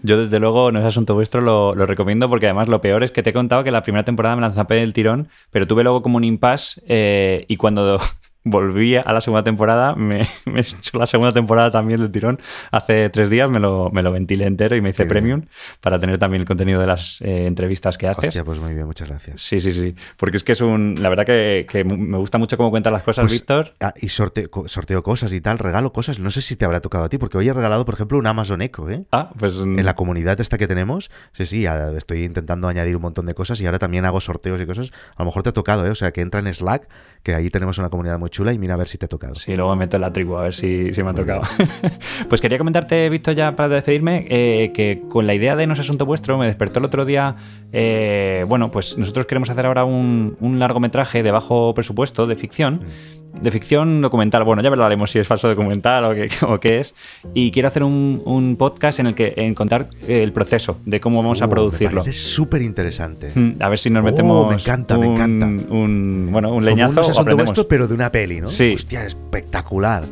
Yo desde luego no es asunto vuestro, lo, recomiendo porque además lo peor es que te he contado que la primera temporada me lanzapé del tirón, pero tuve luego como un impasse eh, y cuando volví a la segunda temporada, me, he hecho la segunda temporada también del tirón. Hace tres días me lo, me lo ventilé entero y me hice premium para tener también el contenido de las eh, entrevistas que haces. Hostia, pues muy bien, muchas gracias. Sí, sí, sí. Porque es que es un. La verdad que, me gusta mucho cómo cuentas las cosas, pues, Víctor. Ah, y sorteo, sorteo cosas y tal, regalo cosas. No sé si te habrá tocado a ti, porque hoy he regalado, por ejemplo, un Amazon Echo, ¿eh? Ah, pues. En la comunidad esta que tenemos, sí, sí, estoy intentando añadir un montón de cosas y ahora también hago sorteos y cosas. A lo mejor te ha tocado, ¿eh? O sea, que entra en Slack, que ahí tenemos una comunidad muy chula y mira a ver si te tocado. Sí, luego me meto en la tribu a ver si, me ha tocado. pues quería comentarte, Visto ya para despedirme, eh, que con la idea de No es asunto vuestro, me despertó el otro día. Eh, bueno, pues nosotros queremos hacer ahora un, largometraje de bajo presupuesto de ficción. Mm de ficción documental. Bueno, ya hablaremos si es falso documental o qué, o qué es. Y quiero hacer un, podcast en el que en contar el proceso de cómo vamos a uh, producirlo. Es súper interesante. Mm, a ver si nos oh, metemos. me encanta, me encanta. Un, bueno, un leñazo. Como un pero de una peli, ¿no? Sí. Hostia, espectacular.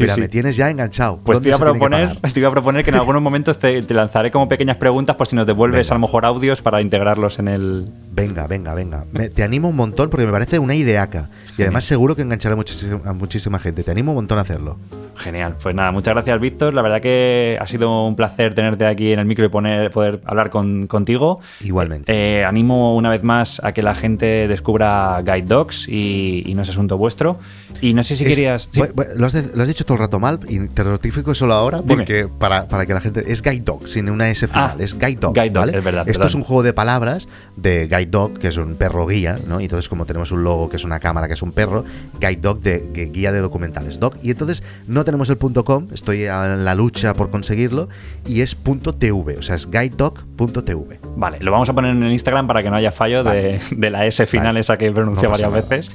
Mira, me tienes ya enganchado. Pues te iba, a proponer, te iba a proponer que en algunos momentos te, lanzaré como pequeñas preguntas por si nos devuelves a lo mejor audios para integrarlos en el. Venga, venga, venga. te animo un montón porque me parece una ideaca. Y además seguro que enganchará a muchísima, gente. Te animo un montón a hacerlo. Genial. Pues nada, muchas gracias, Víctor. La verdad que ha sido un placer tenerte aquí en el micro y poner, poder hablar contigo. Igualmente. Eh, animo una vez más a que la gente descubra Guide Dogs y, no es asunto vuestro. Y no sé si querías. lo, has dicho todo el rato mal y te notifico solo ahora porque para, que la gente. Es Guide Dog, sin una S final. Ah, es Guide Dog. Guide es verdad. Esto es un juego de palabras de Guide Dog, que es un perro guía, ¿no? Y entonces, como tenemos un logo que es una cámara que es un perro, Guide Dog de, guía de documentales. Dog. Y entonces no tenemos el .com, estoy en la lucha por conseguirlo, y es .tv, o sea, es guidedog.tv. Vale, lo vamos a poner en el Instagram para que no haya fallo de, la S final esa que pronuncia varias veces.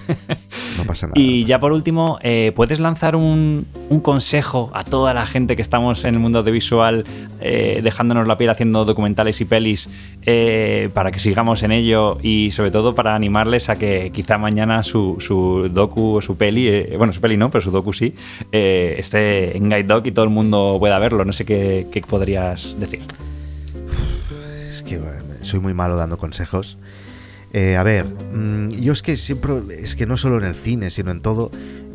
No pasa nada. y ya por último, eh, ¿puedes lanzar un, consejo a toda la gente que estamos en el mundo audiovisual, eh, dejándonos la piel haciendo documentales y pelis, eh, para que sigamos en ello y sobre todo para animarles a que quizá mañana su, su docu o su peli, bueno, su peli no, pero su docu sí, esté en Guide y todo el mundo pueda verlo? No sé qué, qué podrías decir. Es que soy muy malo dando consejos. Eh, a ver, mm, yo es que siempre, es que no solo en el cine, sino en todo,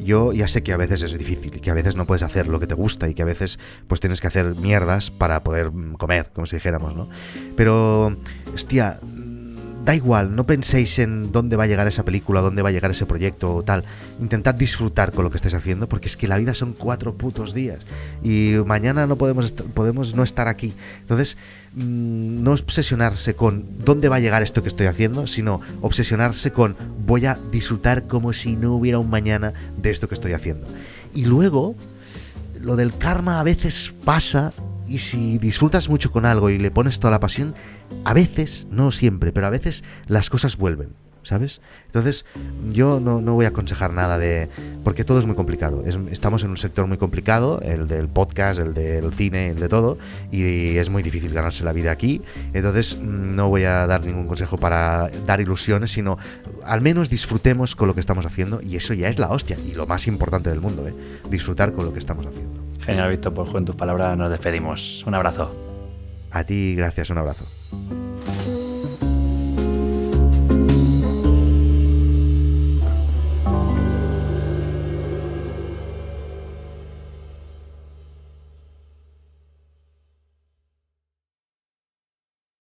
yo ya sé que a veces es difícil, que a veces no puedes hacer lo que te gusta y que a veces pues tienes que hacer mierdas para poder mm, comer, como si dijéramos, ¿no? Pero, hostia, da igual, no penséis en dónde va a llegar esa película, dónde va a llegar ese proyecto o tal. Intentad disfrutar con lo que estéis haciendo, porque es que la vida son cuatro putos días y mañana no podemos, podemos no estar aquí. Entonces, mm, no obsesionarse con dónde va a llegar esto que estoy haciendo, sino obsesionarse con voy a disfrutar como si no hubiera un mañana de esto que estoy haciendo. Y luego, lo del karma a veces pasa y si disfrutas mucho con algo y le pones toda la pasión, a veces, no siempre, pero a veces las cosas vuelven. ¿sabes? Entonces, yo no, voy a aconsejar nada de... porque todo es muy complicado. estamos en un sector muy complicado, el del podcast, el del cine, el de todo, y es muy difícil ganarse la vida aquí. Entonces, no voy a dar ningún consejo para dar ilusiones, sino al menos disfrutemos con lo que estamos haciendo, y eso ya es la hostia, y lo más importante del mundo, ¿eh? disfrutar con lo que estamos haciendo. Genial, Víctor, pues con tus palabras nos despedimos. Un abrazo. A ti, gracias, un abrazo.